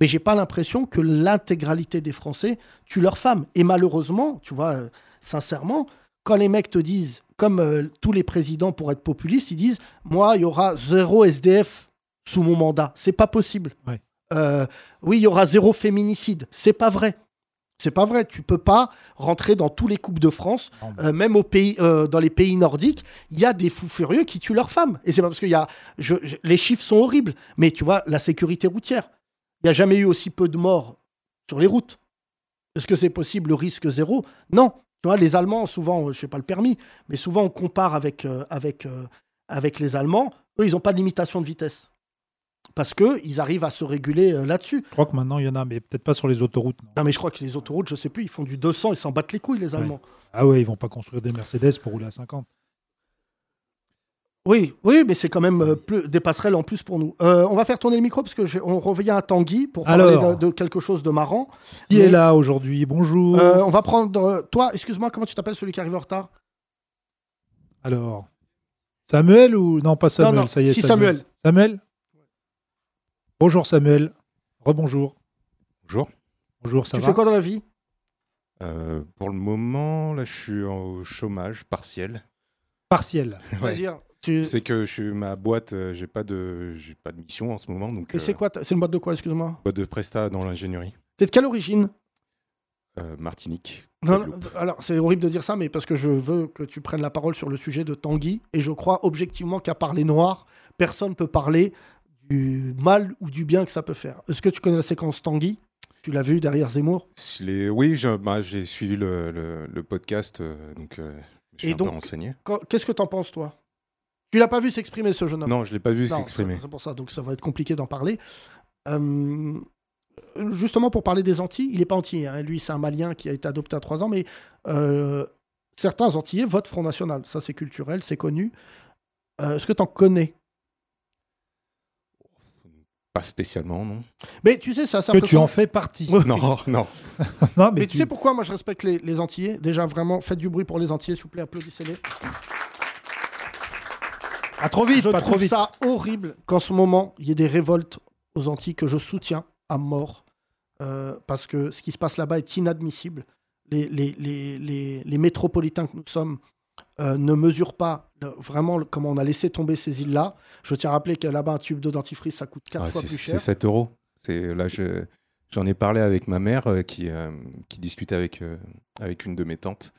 Mais j'ai pas l'impression que l'intégralité des Français tuent leurs femmes. Et malheureusement, tu vois, euh, sincèrement, quand les mecs te disent comme euh, tous les présidents, pour être populistes, ils disent Moi, il y aura zéro SDF sous mon mandat. C'est pas possible. Ouais. Euh, oui, il y aura zéro féminicide. C'est pas vrai. C'est pas vrai. Tu peux pas rentrer dans tous les coupes de France, euh, même au pays, euh, dans les pays nordiques. Il y a des fous furieux qui tuent leurs femmes. Et c'est pas parce qu'il y a. je- je- les chiffres sont horribles. Mais tu vois, la sécurité routière. Il n'y a jamais eu aussi peu de morts sur les routes. Est-ce que c'est possible le risque zéro? Non. Tu vois, les Allemands, souvent, je sais pas le permis, mais souvent on compare avec, euh, avec, euh, avec les Allemands. Eux, ils n'ont pas de limitation de vitesse. Parce qu'ils arrivent à se réguler euh, là-dessus. Je crois que maintenant, il y en a, mais peut-être pas sur les autoroutes. non. Non, mais je crois que les autoroutes, je sais plus, ils font du 200, ils s'en battent les couilles, les Allemands. Ah ouais, ils vont pas construire des Mercedes pour rouler à 50. Oui, oui, mais c'est quand même euh, plus, des passerelles en plus pour nous. Euh, on va faire tourner le micro parce que on revient à Tanguy pour parler Alors. de, de quelque chose de marrant. Qui Mais- est là aujourd'hui? Bonjour. Euh, on va prendre. euh, toi, excuse-moi, comment tu t'appelles celui qui arrive en retard? Alors, Samuel ou non pas Samuel Non, non, Ça y est, si, Samuel. Samuel Bonjour Samuel. Rebonjour. Bonjour. Bonjour, ça Tu va? fais quoi dans la vie? Euh, pour le moment, là, je suis au chômage partiel. Partiel. Ouais. Tu... C'est que je suis ma boîte, euh, j'ai pas de, j'ai pas de mission en ce moment, donc. Et c'est euh, quoi ta- C'est une boîte de quoi, excuse-moi? Boîte de presta dans l'ingénierie. T'es de quelle origine? Euh, Martinique. Non, Guadeloupe. alors c'est horrible de dire ça, mais parce que je veux que tu prennes la parole sur le sujet de Tanguy, et je crois objectivement qu'à part les Noirs, personne ne peut parler du mal ou du bien que ça peut faire. Est-ce que tu connais la séquence Tanguy? Tu l'as vu derrière Zemmour? Je l'ai- Oui, je- bah, j'ai suivi le, le- le podcast, euh, donc euh, je suis Et un peu renseigné. Quand- Qu'est-ce que t'en penses, toi? Tu l'as pas vu s'exprimer, ce jeune homme Non, je l'ai pas vu s'exprimer. C'est pour ça, donc ça va être compliqué d'en parler. Euh, justement, pour parler des Antilles, il n'est pas antillais. hein. Lui, c'est un Malien qui a été adopté à 3 ans, mais euh, certains Antillais votent Front National. Ça, c'est culturel, c'est connu. Euh, Est-ce que tu en connais? Pas spécialement, non. Mais tu sais, ça, ça Que tu en fais partie. Ouais. Non, non. non, Mais, mais, tu sais pourquoi moi je respecte les, les Antillais? Déjà, vraiment, faites du bruit pour les Antillais, s'il vous plaît, applaudissez-les. Pas trop vite, je pas trouve trop vite. ça horrible qu'en ce moment, il y ait des révoltes aux Antilles que je soutiens à mort. euh, parce que ce qui se passe là-bas est inadmissible. Les, les, les, les, les métropolitains que nous sommes euh, ne mesurent pas le- vraiment le- comment on a laissé tomber ces îles-là. Je tiens à rappeler que là-bas, un tube d'eau dentifrice, ça coûte 4 Ah, fois c'est plus c'est cher. 7 euros. C'est là, je- j'en ai parlé avec ma mère euh, qui, euh, qui discutait avec, euh, avec une de mes tantes.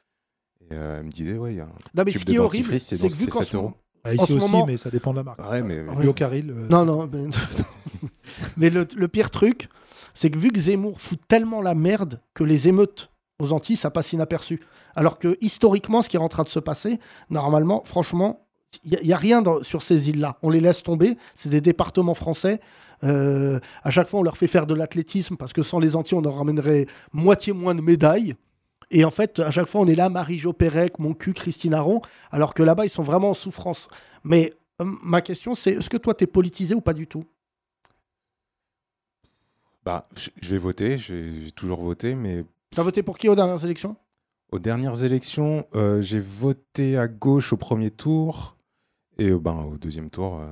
Et euh, elle me disait, ouais, il y a un Non, mais tube ce qui de est horrible, dentifrice, c'est c'est que vu c'est qu'en 7 ce moment- Bah, en ici ce aussi, moment- mais ça dépend de la marque. Ouais, mais Rio Caril. euh, Non, non. Mais, mais le, le pire truc, c'est que vu que Zemmour fout tellement la merde que les émeutes aux Antilles, ça passe inaperçu. Alors que historiquement, ce qui est en train de se passer, normalement, franchement, il n'y a, rien dans- sur ces îles-là. On les laisse tomber. C'est des départements français. Euh, à chaque fois, on leur fait faire de l'athlétisme parce que sans les Antilles, on en ramènerait moitié moins de médailles. Et en fait, à chaque fois, on est là, Marie-Jo Pérec, mon cul, Christine Aron, alors que là-bas, ils sont vraiment en souffrance. Mais euh, ma question, c'est est-ce que toi, tu es politisé ou pas du tout? Bah, je vais voter, j'ai toujours voté, mais Tu as voté pour qui aux dernières élections? Aux dernières élections, euh, j'ai voté à gauche au premier tour, et euh, ben, au deuxième tour, euh,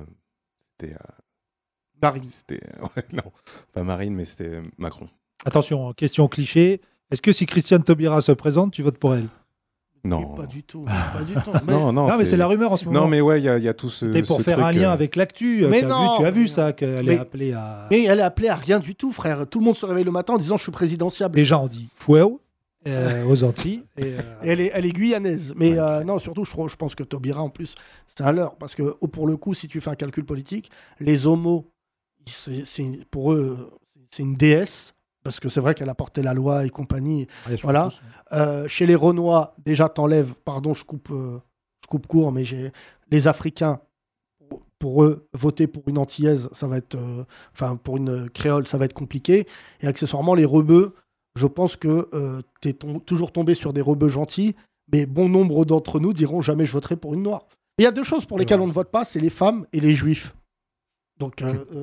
c'était. euh, Marine. c'était ouais, non, pas Marine, mais c'était Macron. Attention, question cliché. Est-ce que si Christiane Taubira se présente, tu votes pour elle? Non. Pas du tout. Pas du tout. Mais- Non, non, Non, mais c'est la rumeur en ce moment. Non, mais ouais, il y, a- il y a tout ce. C'était pour ce faire un lien euh, avec l'actu. Mais Tu as, non, vu, tu as vu mais- ça, qu'elle mais- est appelée à. Mais elle est appelée à rien du tout, frère. Tout le monde se réveille le matin en disant je suis présidentiable. Déjà, on dit fouet euh, aux Antilles. Et, euh, Et elle est, elle est guyanaise. Mais Ouais. euh, non, surtout, je, je pense que Taubira, en plus, c'est un leurre. Parce que, oh, pour le coup, si tu fais un calcul politique, les homos, c'est- pour eux, c'est une déesse. Parce que c'est vrai qu'elle a porté la loi et compagnie. sur Voilà. Euh, chez les Renois, déjà, t'enlèves, pardon, je coupe, euh, je coupe court, mais j'ai les Africains, pour- eux, voter pour une antillaise, ça va être, euh, enfin, pour une créole, ça va être compliqué. Et accessoirement, les rebeux, je pense que t'es tom- toujours tombé sur des rebeux gentils, mais bon nombre d'entre nous diront jamais je voterai pour une noire. Il y a deux choses pour lesquelles on ne vote pas, c'est les femmes et les juifs. Donc,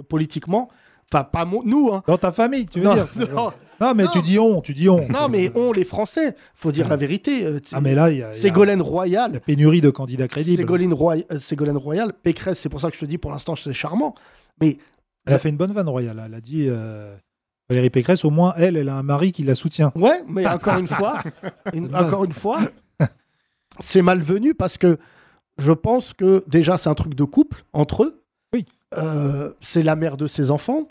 politiquement, enfin, pas nous, hein. Dans ta famille, tu veux Non, dire non. Non, mais Non. tu dis on, tu dis on. Non, mais on, les Français, faut dire la vérité. euh, Ah, mais là, il y a, Ségolène Royal, la pénurie de candidats crédibles. Ségolène, Roy- euh, Ségolène Royal, Pécresse, c'est pour ça que je te dis pour l'instant c'est charmant. Mais Elle a fait une bonne vanne royale. Elle a dit euh, Valérie Pécresse, au moins, elle, elle a un mari qui la soutient. ouais, mais encore une fois, une- encore une fois, c'est malvenu parce que je pense que déjà c'est un truc de couple entre eux. Oui. Euh, c'est la mère de ses enfants.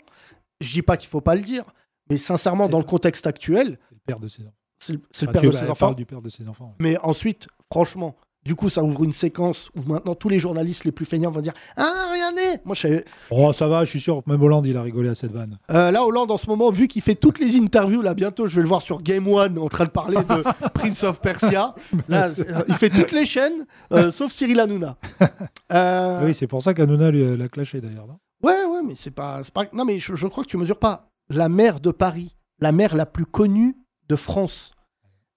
Je dis pas qu'il faut pas le dire, mais sincèrement, dans le contexte actuel, C'est le père de ses enfants. c'est le, Enfin, père de ses enfants. parle du père de ses enfants. Mais ensuite, franchement, du coup, ça ouvre une séquence où maintenant tous les journalistes les plus feignants vont dire Ah, regardez Moi, je Oh, ça va, je suis sûr. Même Hollande, il a rigolé à cette vanne. Euh, là, Hollande, en ce moment, vu qu'il fait toutes les interviews, là, bientôt, je vais le voir sur Game One en train de parler de Prince of Persia. Là, euh, il fait toutes les chaînes, euh, sauf Cyril Hanouna. Euh, Oui, c'est pour ça euh, l'a clashé d'ailleurs. Ouais, ouais, mais c'est pas, pas. Non, mais je, je crois que tu mesures pas. La mer de Paris, la mer la plus connue de France,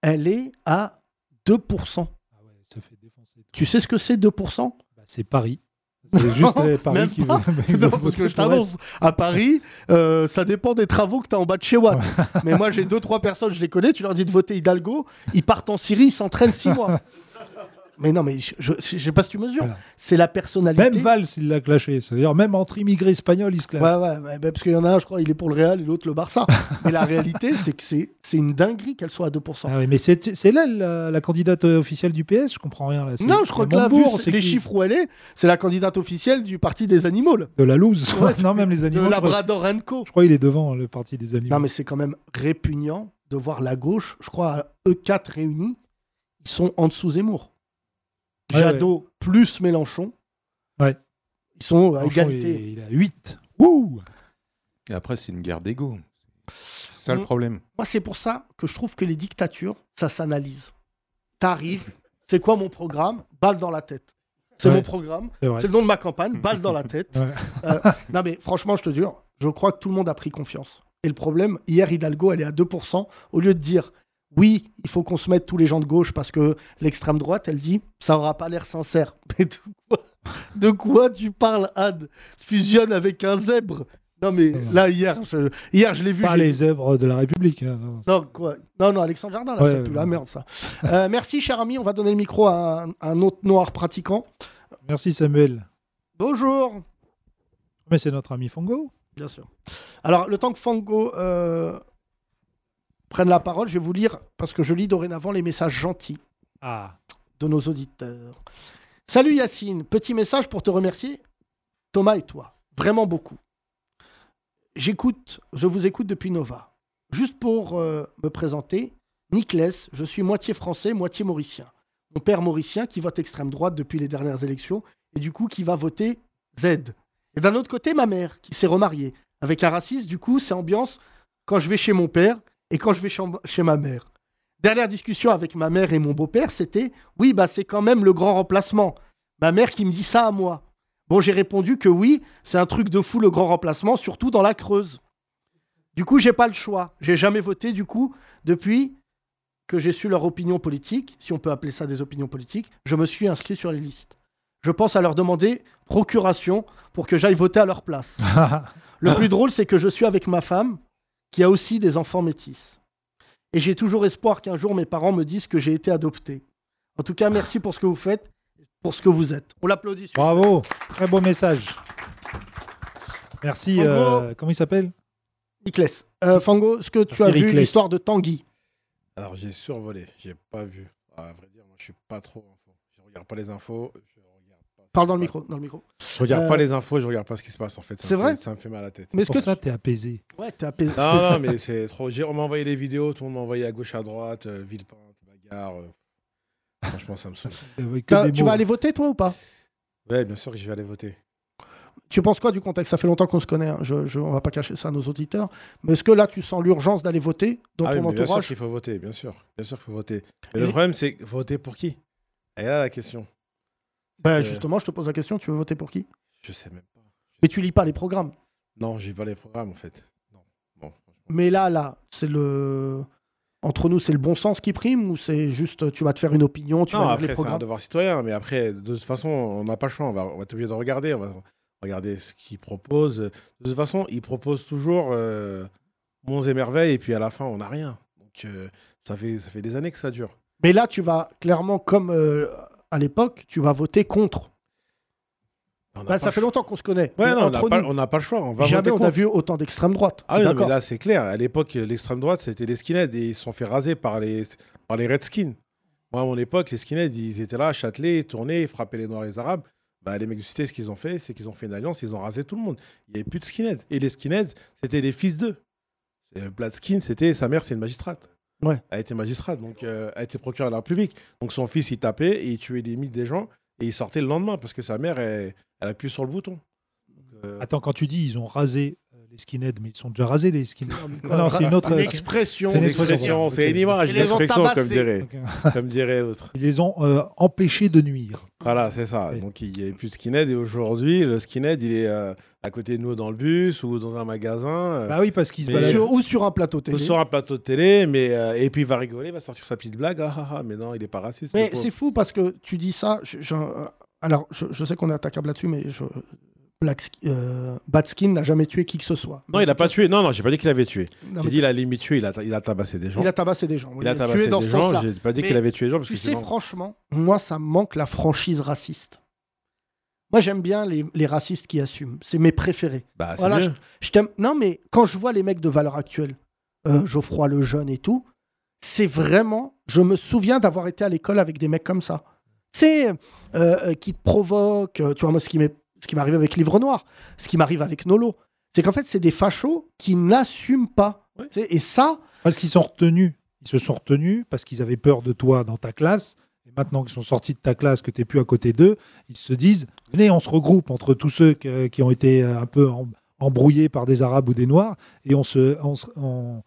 elle est à 2%. Ah ouais, elle se fait défoncer. Tu sais ce que c'est 2% Bah, c'est Paris. C'est juste Non, les Paris qui pas. veut- Non, parce que je t'annonce, à Paris, euh, ça dépend des travaux que tu as en bas de chez Watt. Mais moi, j'ai deux, trois personnes, je les connais, tu leur dis de voter Hidalgo, ils partent en Syrie, ils s'entraînent six mois. Mais non, mais je, je sais pas si tu mesures. Voilà. C'est la personnalité. Même Valls, il l'a clashé. C'est-à-dire, même entre immigrés espagnols, il se clash. Ouais, ouais, ouais, parce qu'il y en a un, je crois, il est pour le Real et l'autre le Barça. Mais la réalité, c'est que c'est une dinguerie qu'elle soit à 2%. Ah oui, mais c'est là la, la candidate officielle du PS, je comprends rien là. Non, je crois que là, vu les chiffres où elle est, c'est la candidate officielle du Parti des animaux. là. De la loose. Ouais, non, même les De animaux. crois, Labrador Co. je crois qu'il est devant le parti des animaux. Non, mais c'est quand même répugnant de voir la gauche, je crois, à E4 réunis, ils sont en dessous Zemmour. Ouais, Jadot plus Mélenchon. Ouais. Ils sont à égalité. Il a 8. Ouh Et après, c'est une guerre d'ego. C'est ça le Mm. problème. Moi, c'est pour ça que je trouve que les dictatures, ça s'analyse. T'arrives, c'est quoi mon programme? Balle dans la tête. C'est Ouais. mon programme, C'est le nom de ma campagne, balle dans la tête. Ouais. Euh, non, mais franchement, je te jure, je crois que tout le monde a pris confiance. Et le problème, hier, Hidalgo, elle est à 2%. Au lieu de dire, oui, il faut qu'on se mette tous les gens de gauche parce que l'extrême droite, elle dit, ça aura pas l'air sincère. Mais de quoi, de quoi tu parles, Anne Fusionne avec un zèbre. Non, mais Non. là, hier, je, hier, je l'ai vu. Pas les zèbres de la République. hein, non. non, quoi? Non, non, Alexandre Jardin, là, Ouais, c'est ouais, la merde, ça. Euh, merci, cher ami. On va donner le micro à un, un autre noir pratiquant. Merci Samuel. Bonjour. Mais c'est notre ami Fongo. Bien sûr. Alors, le temps que Fango euh, prenne la parole, je vais vous lire, parce que je lis dorénavant les messages gentils Ah. de nos auditeurs. Salut Yacine, petit message pour te remercier, Thomas et toi. Vraiment beaucoup. J'écoute, je vous écoute depuis Nova. Juste pour euh, me présenter, Nicolas, je suis moitié français, moitié mauricien. Mon père mauricien qui vote extrême droite depuis les dernières élections et du coup qui va voter Z. Et d'un autre côté, ma mère qui s'est remariée avec un raciste, du coup, c'est ambiance quand je vais chez mon père et quand je vais chez, ma mère. Dernière discussion avec ma mère et mon beau-père, c'était oui, bah c'est quand même le grand remplacement. Ma mère qui me dit ça à moi. Bon, j'ai répondu que oui, c'est un truc de fou le grand remplacement, surtout dans la Creuse. Du coup, j'ai pas le choix. J'ai jamais voté du coup depuis que j'ai su leur opinion politique, si on peut appeler ça des opinions politiques, je me suis inscrit sur les listes. Je pense à leur demander procuration pour que j'aille voter à leur place. Le plus drôle, c'est que je suis avec ma femme, qui a aussi des enfants métis. Et j'ai toujours espoir qu'un jour mes parents me disent que j'ai été adopté. En tout cas, merci pour ce que vous faites, pour ce que vous êtes. On l'applaudit. Bravo. Très beau message. Merci. Fango. euh, comment il s'appelle? Nicolas, euh, Fango, est-ce que tu Merci, as vu l'histoire de Tanguy? Alors j'ai survolé, j'ai pas vu. À vrai dire, moi je suis pas trop info. Je regarde pas les infos. Je regarde pas ce Parle dans le miko, dans le micro. Je regarde Euh, pas les infos, je regarde pas ce qui se passe en fait. C'est vrai Ça me fait mal à la tête. Mais est-ce que ça, t'es apaisé. Ouais, t'es apaisé. Non, non, mais c'est trop. On m'a envoyé les vidéos, tout le monde m'a envoyé à gauche, à droite, euh, Villepinte, bagarre. euh, Franchement, ça me saoule. Euh, Tu mots. vas aller voter, toi, ou pas? Ouais, bien sûr que je vais aller voter. Tu penses quoi du contexte? Ça fait longtemps qu'on se connaît, hein. je, je- on va pas cacher ça à nos auditeurs. Mais est-ce que là, tu sens l'urgence d'aller voter dans ah oui, ton mais bien sûr entourage? qu'il faut voter, bien sûr. Bien sûr qu'il faut voter. Mais Et- le problème, c'est voter pour qui? Et là, la question. Euh, Justement, je te pose la question, tu veux voter pour qui? Je sais même pas. Mais tu lis pas les programmes. Non, j'ai pas les programmes en fait. Non. Bon. Mais là, là, c'est le... Entre nous, c'est le bon sens qui prime ou c'est juste tu vas te faire une opinion, tu Non, vas lire après, les c'est un devoir citoyen, mais après, de toute façon, on n'a pas le choix. On va, on va être obligé de regarder. On va regarder ce qu'ils proposent. De toute façon, ils proposent toujours euh, monts et merveilles, et puis à la fin, on n'a rien. Donc, euh, ça, fait, ça fait des années que ça dure. Mais là, tu vas clairement, comme euh, à l'époque, tu vas voter contre. Bah, ça fait longtemps qu'on se connaît. Ouais, non, on n'a pas, le choix. On va jamais on a vu autant d'extrême droite. Ah oui, non, mais là, c'est clair. À l'époque, l'extrême droite, c'était les skinheads et ils se sont fait raser par les, par les redskins. Moi, à mon époque, les skinheads, ils étaient là tournaient, ils frappaient les Noirs et les Arabes. Bah, les mecs du Cité, ce qu'ils ont fait, c'est qu'ils ont fait une alliance, ils ont rasé tout le monde. Il n'y avait plus de skinheads. Et les skinheads, c'était les fils d'eux. Et Bladskin, c'était sa mère, c'est une magistrate. Ouais. Elle était magistrate, donc euh, elle était procureure de la République. Donc son fils, il tapait et il tuait des milliers des gens et il sortait le lendemain parce que sa mère, elle, elle appuyait sur le bouton. Donc, euh, Attends, quand tu dis ils ont rasé euh, les skinheads, mais ils sont déjà rasés les skinheads. Non, c'est une autre. Une expression. C'est une une expression, c'est une image, une les ont expression, comme dirait, Ok. comme dirait l'autre. Ils les ont euh, empêchés de nuire. Voilà, c'est ça. Donc il n'y avait plus de skinhead et aujourd'hui, le skinhead, il est euh, à côté de nous dans le bus ou dans un magasin. euh, Bah oui, parce qu'ils se Mais- baladent. Sur- ou sur un plateau ou télé. sur un plateau de télé, mais, euh, et puis il va rigoler, il va sortir sa petite blague. Ah, ah, ah, mais non, il n'est pas raciste. Mais c'est fou parce que tu dis ça. je- je- alors, je, je sais qu'on est attaquable là-dessus, mais je, Black, euh, Batskin n'a jamais tué qui que ce soit. Non, il n'a pas tué. Non, non, j'ai pas dit qu'il avait tué. J'ai dit il a limite tué, il a, il a tabassé des gens. il a tabassé des gens. Il a tué dans ce gens. J'ai pas dit qu'il avait tué des gens parce Tu que sais, sinon- franchement, moi, ça me manque la franchise raciste. Moi, j'aime bien les, les racistes qui assument. C'est mes préférés. Bah, c'est Voilà, mieux. Je t'aime. Non, mais quand je vois les mecs de valeur actuelle, euh, Geoffroy le jeune et tout, c'est vraiment. Je me souviens d'avoir été à l'école avec des mecs comme ça. C'est euh, qui te provoquent. euh, Tu vois, moi, ce qui m'est- ce qui m'arrive avec Livre Noir, ce qui m'arrive avec Nolo, c'est qu'en fait, c'est des fachos qui n'assument pas. Et ça, Parce qu'ils sont retenus. Ils se sont retenus parce qu'ils avaient peur de toi dans ta classe. Et maintenant qu'ils sont sortis de ta classe, que tu n'es plus à côté d'eux, ils se disent Venez, on se regroupe entre tous ceux que- qui ont été euh, un peu em- embrouillés par des Arabes ou des Noirs et on se, on se, on-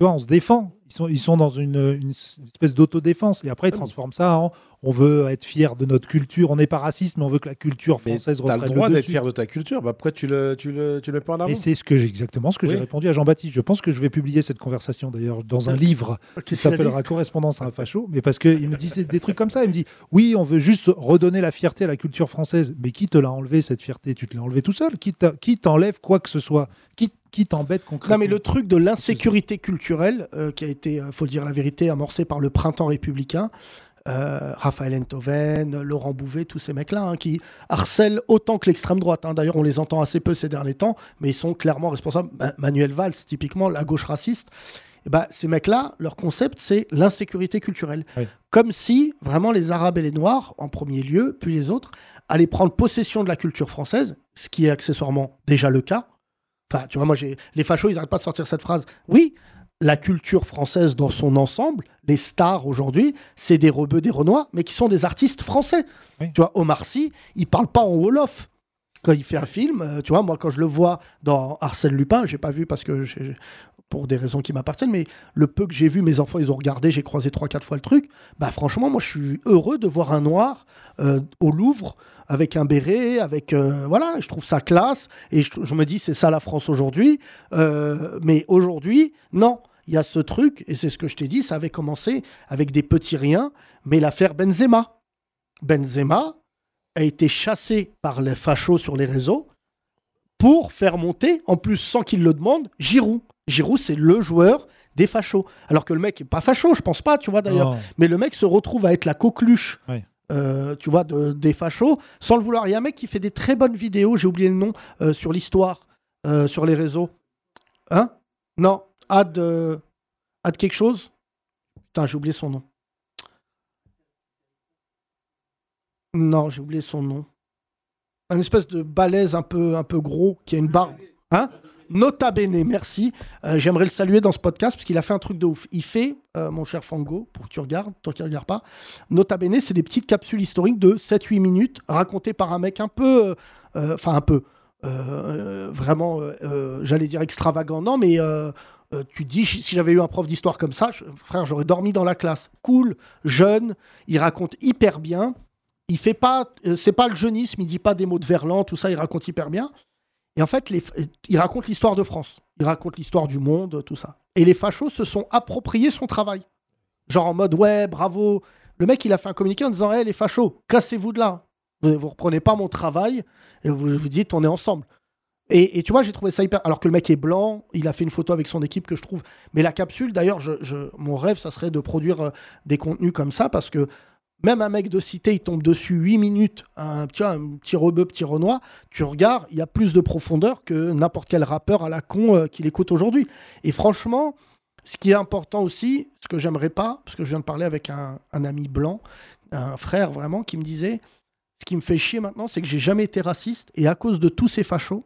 tu vois, on se défend. Ils sont, ils sont dans une, une espèce d'autodéfense. Et après, ils transforment ça en on veut être fier de notre culture. On n'est pas raciste, mais on veut que la culture française t'as reprenne le droit le d'être dessus. fier de ta culture. Bah, pourquoi tu le, tu le, tu le mets pas en avant Et c'est ce que j'ai exactement ce que j'ai répondu à Jean-Baptiste. Je pense que je vais publier cette conversation d'ailleurs dans un livre qui s'appellera Correspondance à un facho, mais parce qu'il me dit c'est des trucs comme ça. Il me dit oui, on veut juste redonner la fierté à la culture française, mais qui te l'a enlevé cette fierté? Tu te l'as enlevé tout seul Qui t'enlève quoi que ce soit? Qui, qui t'embête concrètement? Non, mais le truc de l'insécurité culturelle, euh, qui a été, il faut le dire la vérité, amorcé par le printemps républicain, euh, Raphaël Enthoven, Laurent Bouvet, tous ces mecs-là, hein, qui harcèlent autant que l'extrême droite. hein. D'ailleurs, on les entend assez peu ces derniers temps, mais ils sont clairement responsables. Ma- Manuel Valls, typiquement, la gauche raciste. Eh ben, ces mecs-là, leur concept, c'est l'insécurité culturelle. Oui. Comme si, vraiment, les Arabes et les Noirs, en premier lieu, puis les autres, allaient prendre possession de la culture française, ce qui est accessoirement déjà le cas. Enfin, tu vois, moi, les fachos, ils n'arrêtent pas de sortir cette phrase. Oui, la culture française dans son ensemble, les stars aujourd'hui, c'est des rebeux, des renois, mais qui sont des artistes français. Oui. Tu vois, Omar Sy, il parle pas en Wolof. Quand il fait un film, euh, tu vois, moi, quand je le vois dans Arsène Lupin, j'ai pas vu parce que j'ai- pour des raisons qui m'appartiennent, mais le peu que j'ai vu, mes enfants, ils ont regardé, j'ai croisé trois, quatre fois le truc. Bah, franchement, moi, je suis heureux de voir un noir euh, au Louvre avec un béret, avec euh, voilà, je trouve ça classe et je, je me dis c'est ça la France aujourd'hui. Euh, mais aujourd'hui, non, il y a ce truc et c'est ce que je t'ai dit, ça avait commencé avec des petits riens, mais l'affaire Benzema, Benzema a été chassé par les fachos sur les réseaux pour faire monter, en plus sans qu'il le demande, Giroud. Giroud, c'est le joueur des fachos. Alors que le mec est pas facho, je pense pas, tu vois d'ailleurs. Mais le mec se retrouve à être la coqueluche, euh, tu vois, de- des fachos, sans le vouloir. Il y a un mec qui fait des très bonnes vidéos, j'ai oublié le nom, euh, sur l'histoire, euh, sur les réseaux. Hein? Non, Ad, Ad quelque chose? Putain, j'ai oublié son nom. Non, j'ai oublié son nom. Un espèce de balèze un peu, un peu gros qui a une barbe. Hein? Nota bene, merci. Euh, J'aimerais le saluer dans ce podcast parce qu'il a fait un truc de ouf. Il fait, euh, mon cher Fango, pour que tu regardes, toi qui ne regardes pas, Nota bene, c'est des petites capsules historiques de 7-8 minutes racontées par un mec un peu. euh, Enfin, un peu. vraiment, j'allais dire extravagant. Non, mais. tu te dis, si j'avais eu un prof d'histoire comme ça, frère, j'aurais dormi dans la classe. Cool, jeune, il raconte hyper bien. Il fait pas, c'est pas le jeunisme, il dit pas des mots de Verlan, tout ça, il raconte hyper bien. Et en fait, il raconte l'histoire de France, il raconte l'histoire du monde, tout ça. Et les fachos se sont appropriés son travail. Genre en mode, ouais, bravo. Le mec, il a fait un communiqué en disant, hé, les fachos, cassez-vous de là. Vous, vous reprenez pas mon travail et vous vous dites, on est ensemble. Et, tu vois, j'ai trouvé ça hyper. Alors que le mec est blanc, il a fait une photo avec son équipe que je trouve. Mais la capsule, d'ailleurs, mon rêve, ça serait de produire euh, des contenus comme ça parce que même un mec de cité, il tombe dessus 8 minutes, un, tu vois, un petit rebeu, petit renois, tu regardes, il y a plus de profondeur que n'importe quel rappeur à la con euh, qu'il écoute aujourd'hui. Et franchement, ce qui est important aussi, ce que j'aimerais pas, parce que je viens de parler avec un, un ami blanc, un frère vraiment, qui me disait ce qui me fait chier maintenant, c'est que j'ai jamais été raciste et à cause de tous ces fachos,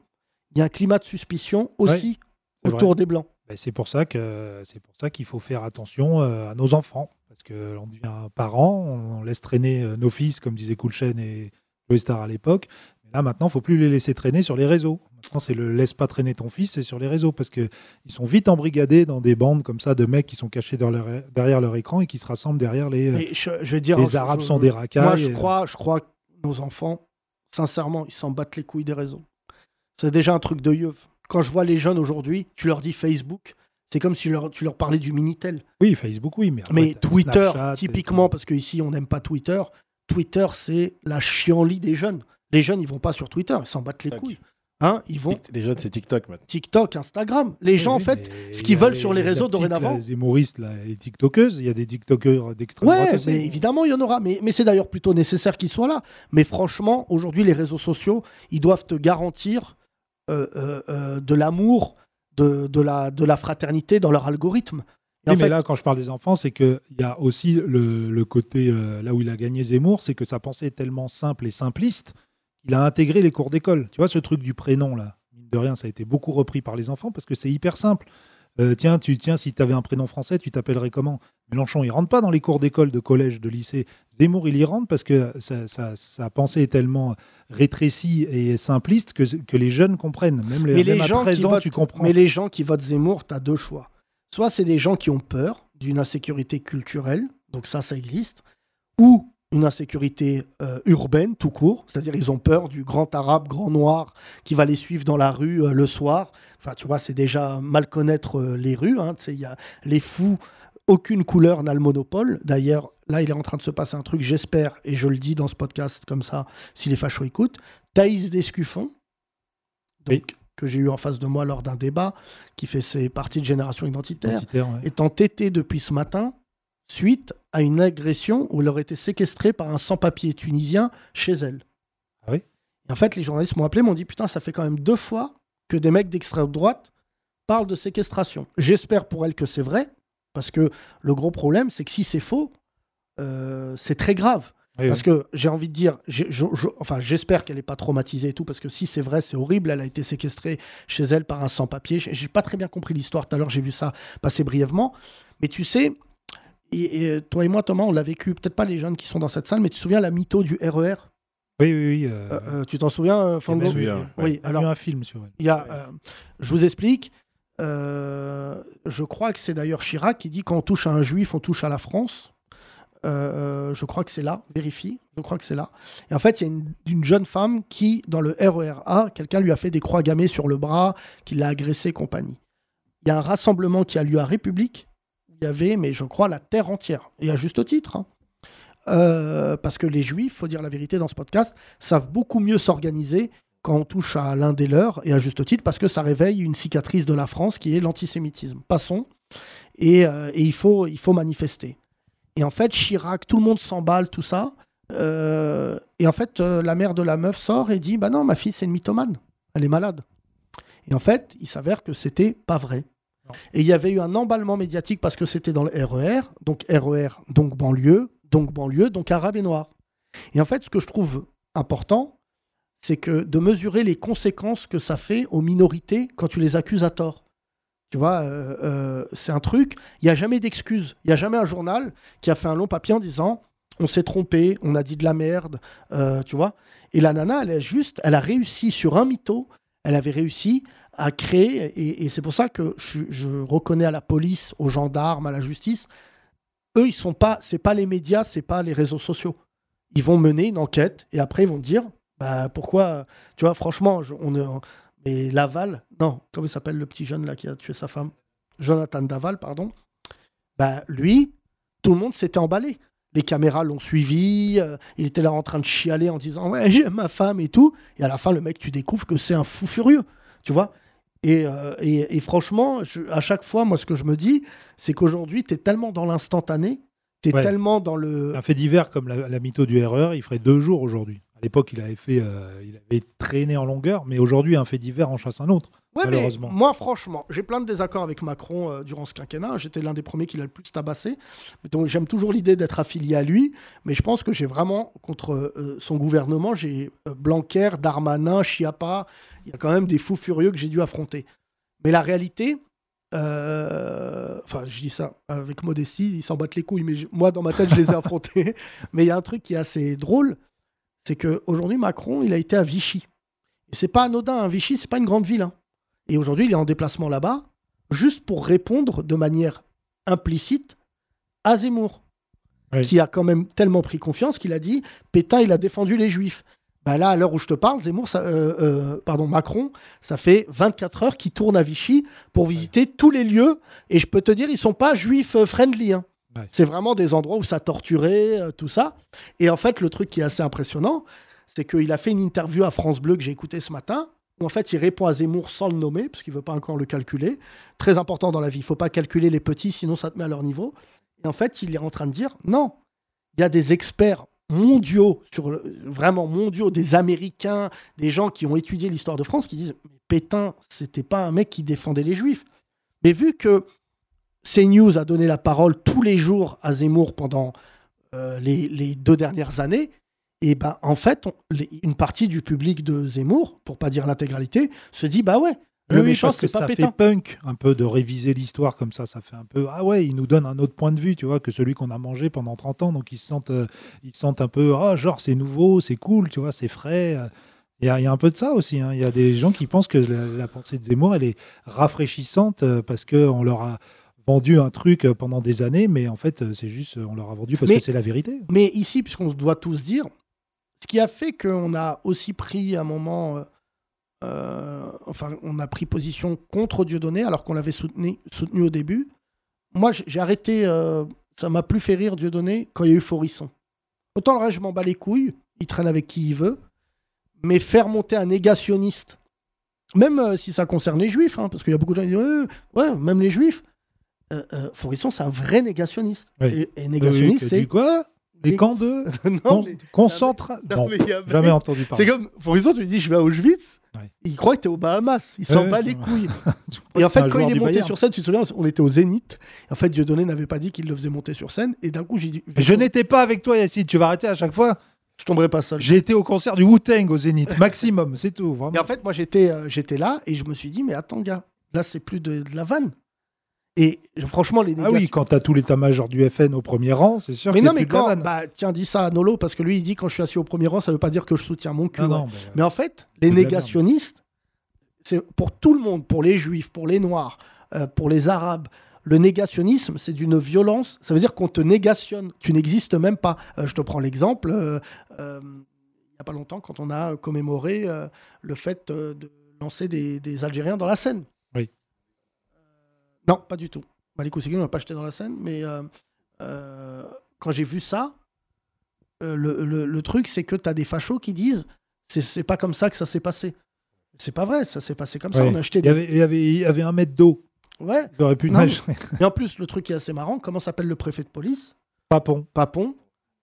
il y a un climat de suspicion aussi autour des blancs. Ben, c'est pour ça que c'est pour ça qu'il faut faire attention euh, à nos enfants parce que on devient parent, on laisse traîner euh, nos fils comme disait Coolchen et Joey Star à l'époque. Mais Là maintenant, faut plus les laisser traîner sur les réseaux. Maintenant, c'est le laisse pas traîner ton fils, c'est sur les réseaux parce que ils sont vite embrigadés dans des bandes comme ça de mecs qui sont cachés dans leur- derrière leur écran et qui se rassemblent derrière les. euh, je, je vais dire, les je- Arabes je- sont des racailles. Moi, je et- crois, je crois que nos enfants, sincèrement, ils s'en battent les couilles des réseaux. C'est déjà un truc de yeuf. Quand je vois les jeunes aujourd'hui, tu leur dis Facebook, c'est comme si leur- tu leur parlais du Minitel. Oui, Facebook, oui, mais. Mais Twitter, Snapchat, typiquement, parce qu'ici, on n'aime pas Twitter, Twitter, c'est la chienlit des jeunes. Les jeunes, ils vont pas sur Twitter, ils s'en battent les couilles. Hein, ils vont Les jeunes, c'est TikTok maintenant. TikTok, Instagram. Les gens, en fait, ce il qu'ils veulent sur les la réseaux petite, dorénavant- Les humoristes, là, les TikTokeuses, il y a des TikTokers d'extrême droite Ouais, aussi. mais évidemment, il y en aura. Mais, mais c'est d'ailleurs plutôt nécessaire qu'ils soient là. Mais franchement, aujourd'hui, les réseaux sociaux, ils doivent te garantir euh, euh, euh, de l'amour, de, de, la, de la fraternité dans leur algorithme. Oui, mais fait, là, quand je parle des enfants, c'est qu'il y a aussi le, le côté, euh, là où il a gagné Zemmour, c'est que sa pensée est tellement simple et simpliste qu'il a intégré les cours d'école. Tu vois, ce truc du prénom, là, mine de rien, ça a été beaucoup repris par les enfants parce que c'est hyper simple. Euh, tiens, tu, tiens, si tu avais un prénom français, tu t'appellerais comment? Mélenchon, il rentre pas dans les cours d'école, de collège, de lycée. Zemmour, il y rentre parce que sa, sa- sa pensée est tellement rétrécie et simpliste que, que les jeunes comprennent. Même, les, Mais les à gens 13 qui ans, votent- tu comprends. mais les gens qui votent Zemmour, tu as deux choix. Soit c'est des gens qui ont peur d'une insécurité culturelle, donc ça, ça existe, ou une insécurité euh, urbaine, tout court, c'est-à-dire ils ont peur du grand arabe, grand noir, qui va les suivre dans la rue euh, le soir. Enfin, tu vois, c'est déjà mal connaître euh, les rues. hein. Il y a les fous, aucune couleur n'a le monopole. D'ailleurs, là, il est en train de se passer un truc, j'espère, et je le dis dans ce podcast comme ça, si les fachos écoutent. Thaïs Descuffon, donc, Oui. que j'ai eu en face de moi lors d'un débat, qui fait ses parties de génération identitaire, Identitaire, ouais. est entêtée depuis ce matin suite à une agression où elle aurait été séquestrée par un sans-papier tunisien chez elle. Ah oui Et en fait, les journalistes m'ont appelé, m'ont dit Putain, ça fait quand même deux fois que des mecs d'extrême droite parlent de séquestration. J'espère pour elle que c'est vrai, parce que le gros problème, c'est que si c'est faux, euh, c'est très grave. Oui, Parce oui. que j'ai envie de dire, j'ai- je- je- enfin, j'espère qu'elle n'est pas traumatisée et tout, parce que si c'est vrai, c'est horrible. Elle a été séquestrée chez elle par un sans-papier. J'ai pas très bien compris l'histoire tout à l'heure, j'ai vu ça passer brièvement. Mais tu sais, et, et toi et moi, Thomas, on l'a vécu, peut-être pas les jeunes qui sont dans cette salle, mais tu te souviens la mytho du RER Oui, oui, oui. euh, Euh, euh, Tu t'en souviens, euh, Fango? Même- ouais. Oui, il y a eu alors un film sur elle. il y a, euh, je vous explique. euh, je crois que c'est d'ailleurs Chirac qui dit quand on touche à un juif, on touche à la France. Euh, je crois que c'est là, vérifie. Je crois que c'est là. Et en fait, il y a une, une jeune femme qui, dans le RERA, quelqu'un lui a fait des croix gammées sur le bras, qui l'a agressé et compagnie. Il y a un rassemblement qui a lieu à République. Il y avait, mais je crois, la terre entière. Et à juste titre. hein. Euh, parce que les juifs, faut dire la vérité dans ce podcast, savent beaucoup mieux s'organiser quand on touche à l'un des leurs, et à juste titre, parce que ça réveille une cicatrice de la France qui est l'antisémitisme. Passons. Et, euh, et il, faut, il faut manifester. Et en fait, Chirac, tout le monde s'emballe, tout ça. Euh, et en fait, euh, la mère de la meuf sort et dit Bah non, ma fille, c'est une mythomane. Elle est malade. Et en fait, il s'avère que c'était pas vrai. Non. Et il y avait eu un emballement médiatique parce que c'était dans le RER, donc RER, donc banlieue, donc banlieue, donc arabe et noir. Et en fait, ce que je trouve important, c'est que de mesurer les conséquences que ça fait aux minorités quand tu les accuses à tort. Tu vois, euh, euh, c'est un truc, il n'y a jamais d'excuse. Il n'y a jamais un journal qui a fait un long papier en disant on s'est trompé, on a dit de la merde, euh, tu vois. Et la nana, elle a juste, elle a réussi sur un mytho, elle avait réussi à créer, et, c'est pour ça que je, reconnais à la police, aux gendarmes, à la justice, eux, ils sont pas, c'est pas les médias, c'est pas les réseaux sociaux. Ils vont mener une enquête et après ils vont dire, bah pourquoi, tu vois, franchement, je- on mais Laval, non, comment il s'appelle le petit jeune là qui a tué sa femme, Jonathan Daval, pardon. Bah lui, tout le monde s'était emballé. Les caméras l'ont suivi, euh, il était là en train de chialer en disant ouais j'aime ma femme et tout. Et à la fin, le mec, tu découvres que c'est un fou furieux, tu vois. Et, euh, et- et franchement, je- à chaque fois, moi, ce que je me dis, c'est qu'aujourd'hui, tu es tellement dans l'instantané, tu es Ouais. tellement dans le. Un fait divers comme la, la mytho du RER, il ferait deux jours aujourd'hui. À l'époque, il avait fait, euh, il avait traîné en longueur, mais aujourd'hui, un fait divers en chasse un autre. Ouais, mais malheureusement. moi, franchement, j'ai plein de désaccords avec Macron euh, durant ce quinquennat. J'étais l'un des premiers qui l'a le plus tabassé. Donc, J'aime toujours l'idée d'être affilié à lui, mais je pense que j'ai vraiment, contre euh, son gouvernement, j'ai Blanquer, Darmanin, Chiappa. Il y a quand même des fous furieux que j'ai dû affronter. Mais la réalité, euh, enfin, je dis ça avec modestie, ils s'en battent les couilles, mais moi, dans ma tête, je les ai affrontés. Mais il y a un truc qui est assez drôle, c'est qu'aujourd'hui, Macron, il a été à Vichy. Et c'est pas anodin, hein. Vichy, c'est pas une grande ville. hein. Et aujourd'hui, il est en déplacement là-bas, juste pour répondre de manière implicite à Zemmour, Oui. qui a quand même tellement pris confiance qu'il a dit Pétain, il a défendu les Juifs. Bah là, à l'heure où je te parle, Zemmour, ça, euh, euh, pardon, Macron, ça fait 24 heures qu'il tourne à Vichy pour visiter tous les lieux. Et je peux te dire, ils sont pas juifs euh, friendly. hein. C'est vraiment des endroits où ça torturait, euh, tout ça. Et en fait, le truc qui est assez impressionnant, c'est qu'il a fait une interview à France Bleu que j'ai écouté ce matin, où en fait il répond à Zemmour sans le nommer, parce qu'il veut pas encore le calculer. Très important dans la vie, il faut pas calculer les petits, sinon ça te met à leur niveau. Et en fait, il est en train de dire, non, il y a des experts mondiaux, sur vraiment mondiaux, des Américains, des gens qui ont étudié l'histoire de France, qui disent, Pétain, c'était pas un mec qui défendait les Juifs. Mais vu que CNews a donné la parole tous les jours à Zemmour pendant euh, les, les deux dernières années, et ben en fait, on- les- une partie du public de Zemmour, pour pas dire l'intégralité, se dit bah ouais, le Oui, méchant parce que pas ça Pétain. fait punk un peu de réviser l'histoire comme ça. Ça fait un peu ah ouais, ils nous donnent un autre point de vue, tu vois, que celui qu'on a mangé pendant 30 ans. Donc ils se sentent, euh, ils se sentent un peu ah genre c'est nouveau, c'est cool, tu vois, c'est frais. Il y, a, il y a un peu de ça aussi. hein. Il y a des gens qui pensent que la, la pensée de Zemmour elle est rafraîchissante euh, parce que on leur a vendu un truc euh, pendant des années, mais en fait euh, c'est juste euh, on leur a vendu parce Mais- que c'est la vérité. Mais ici, puisqu'on doit tous dire, ce qui a fait qu'on a aussi pris un moment, euh, enfin, on a pris position contre Dieudonné alors qu'on l'avait soutenu, soutenu au début. Moi, j'ai arrêté, euh, ça m'a plus fait rire Dieudonné quand il y a eu Forisson. Autant le reste, je m'en bats les couilles, il traîne avec qui il veut, mais faire monter un négationniste, même euh, si ça concerne les juifs, hein, parce qu'il y a beaucoup de gens qui disent ouais, même les juifs. Euh, euh, Forisson, c'est un vrai négationniste. Oui. Et, négationniste, c'est quoi? Les- camps de non, con- mais- concentra- non, Non, mais il y a- jamais entendu parler. C'est comme, Forisson, tu lui dis, je vais à Auschwitz. Ouais. Il croit que t'es aux Bahamas. Il s'en Ouais, bat ouais. les couilles. Et en fait, quand il est monté Bayern. sur scène, tu te souviens, on était au Zénith. En fait, Dieudonné n'avait pas dit qu'il le faisait monter sur scène. Et d'un coup, j'ai dit, Mais Je n'étais pas avec toi, Yacine. Tu vas arrêter à chaque fois. je tomberai pas seul. J'ai été au concert du Wu-Tang au Zénith, maximum, c'est tout. Vraiment. Et en fait, moi, j'étais euh, j'étais là et je me suis dit, mais attends, gars, là, c'est plus de, de la vanne. Et franchement, les Ah oui, quand t'as tout l'état-major du FN au premier rang, c'est sûr Mais non, mais quand. Bah, tiens, dis ça à Nolo, parce que lui, il dit quand je suis assis au premier rang, ça veut pas dire que je soutiens mon cul. Non, ouais. non, mais- Mais en fait, les négationnistes, c'est pour tout le monde, pour les juifs, pour les noirs, euh, pour les arabes. Le négationnisme, c'est d'une violence. Ça veut dire qu'on te négationne. Tu n'existes même pas. Euh, je te prends l'exemple. euh, il n'y a pas longtemps, quand on a commémoré le fait de lancer des, des Algériens dans la Seine. Non, pas du tout. Malik Oussegui, on l'a pas jeté dans la Seine. Mais euh, euh, quand j'ai vu ça, euh, le, le- le truc, c'est que tu as des fachos qui disent c'est- pas comme ça que ça s'est passé. C'est pas vrai, ça s'est passé comme ça. On a acheté il, y des. avait, il, y avait, il y avait un mètre d'eau. Ouais. Il aurait pu nager. Et en plus, le truc qui est assez marrant, comment s'appelle le préfet de police? Papon. Papon.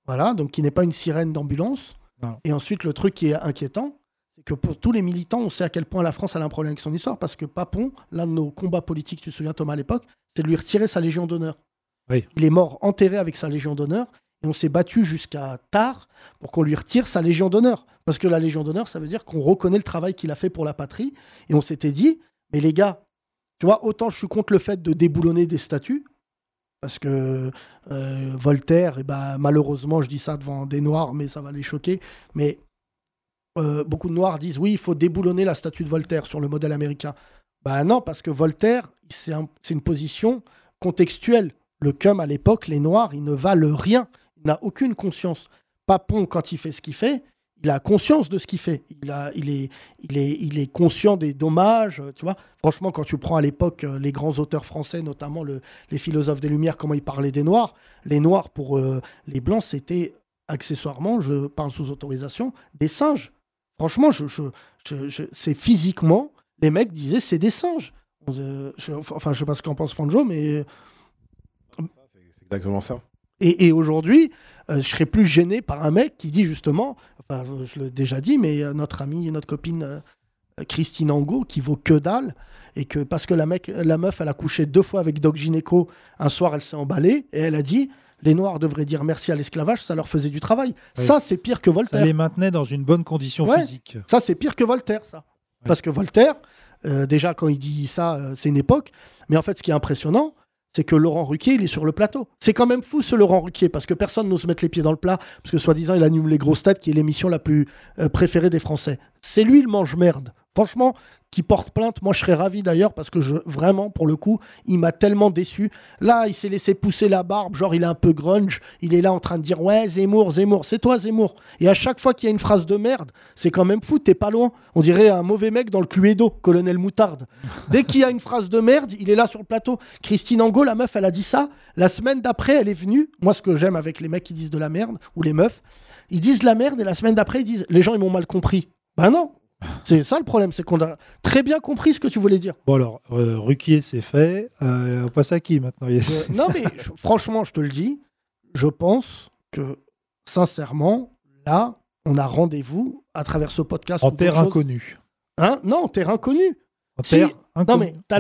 Voilà, donc qui n'est pas une sirène d'ambulance. Et ensuite, le truc qui est inquiétant, c'est que pour tous les militants, on sait à quel point la France a un problème avec son histoire, parce que Papon, l'un de nos combats politiques, tu te souviens Thomas à l'époque, c'est de lui retirer sa Légion d'honneur. Oui. Il est mort enterré avec sa Légion d'honneur, et on s'est battu jusqu'à tard pour qu'on lui retire sa Légion d'honneur. Parce que la Légion d'honneur, ça veut dire qu'on reconnaît le travail qu'il a fait pour la patrie, et on s'était dit, mais les gars, tu vois, autant je suis contre le fait de déboulonner des statues, parce que euh, Voltaire, eh ben, malheureusement, je dis ça devant des Noirs, mais ça va les choquer, mais euh, beaucoup de Noirs disent oui, il faut déboulonner la statue de Voltaire sur le modèle américain. Ben non, parce que Voltaire, c'est un- c'est une position contextuelle. Le cum, à l'époque, les Noirs, ils ne valent rien. Il n'a aucune conscience. Papon, quand il fait ce qu'il fait, il a conscience de ce qu'il fait. Il, a, il, est, il, est, il est conscient des dommages, tu vois. Franchement, quand tu prends à l'époque euh, les grands auteurs français, notamment le- les philosophes des Lumières, comment ils parlaient des Noirs, les Noirs pour euh, les Blancs, c'était accessoirement, je parle sous autorisation, des singes. Franchement, je, je, je- je- c'est physiquement, les mecs disaient c'est des singes. Enfin, je sais pas ce qu'en pense Franjo, mais C'est exactement ça. et, et aujourd'hui, euh, je serais plus gêné par un mec qui dit justement, enfin, je l'ai déjà dit, mais euh, notre amie, notre copine euh, euh, Christine Angot qui vaut que dalle et que parce que la, mec, la meuf, elle a couché deux fois avec Doc Gynéco, un soir, elle s'est emballée et elle a dit les Noirs devraient dire merci à l'esclavage, ça leur faisait du travail. Oui. Ça, c'est pire que Ça Voltaire. les maintenait dans une bonne condition Ouais. physique. Ça, c'est pire que Voltaire, ça. Parce que Voltaire, euh, déjà, quand il dit ça, euh, c'est une époque. Mais en fait, ce qui est impressionnant, c'est que Laurent Ruquier, il est sur le plateau. C'est quand même fou, ce Laurent Ruquier, parce que personne n'ose mettre les pieds dans le plat, parce que soi-disant, il anime Les Grosses Têtes, qui est l'émission la plus euh, préférée des Français. C'est lui le mange-merde. Franchement, qui porte plainte, moi je serais ravi d'ailleurs, parce que vraiment, pour le coup, il m'a tellement déçu. Là, il s'est laissé pousser la barbe, genre il est un peu grunge, il est là en train de dire Ouais, Zemmour, Zemmour, c'est toi Zemmour. Et à chaque fois qu'il y a une phrase de merde, c'est quand même fou, t'es pas loin. On dirait un mauvais mec dans le Cluedo, colonel Moutarde. Dès qu'il y a une phrase de merde, il est là sur le plateau. Christine Angot, la meuf, elle a dit ça. La semaine d'après, elle est venue. Moi, ce que j'aime avec les mecs qui disent de la merde, ou les meufs, ils disent la merde et la semaine d'après, ils disent Les gens, ils m'ont mal compris. Ben non. C'est ça le problème, c'est qu'on a très bien compris ce que tu voulais dire. Bon alors, euh, Ruquier, c'est fait. Euh, on passe à qui maintenant Yes Euh, non, mais je- franchement, je te le dis, je pense que, sincèrement, là, on a rendez-vous à travers ce podcast. En terre inconnue. Hein? Non, terre inconnue. En Si. terre Non, inconnue. mais tout à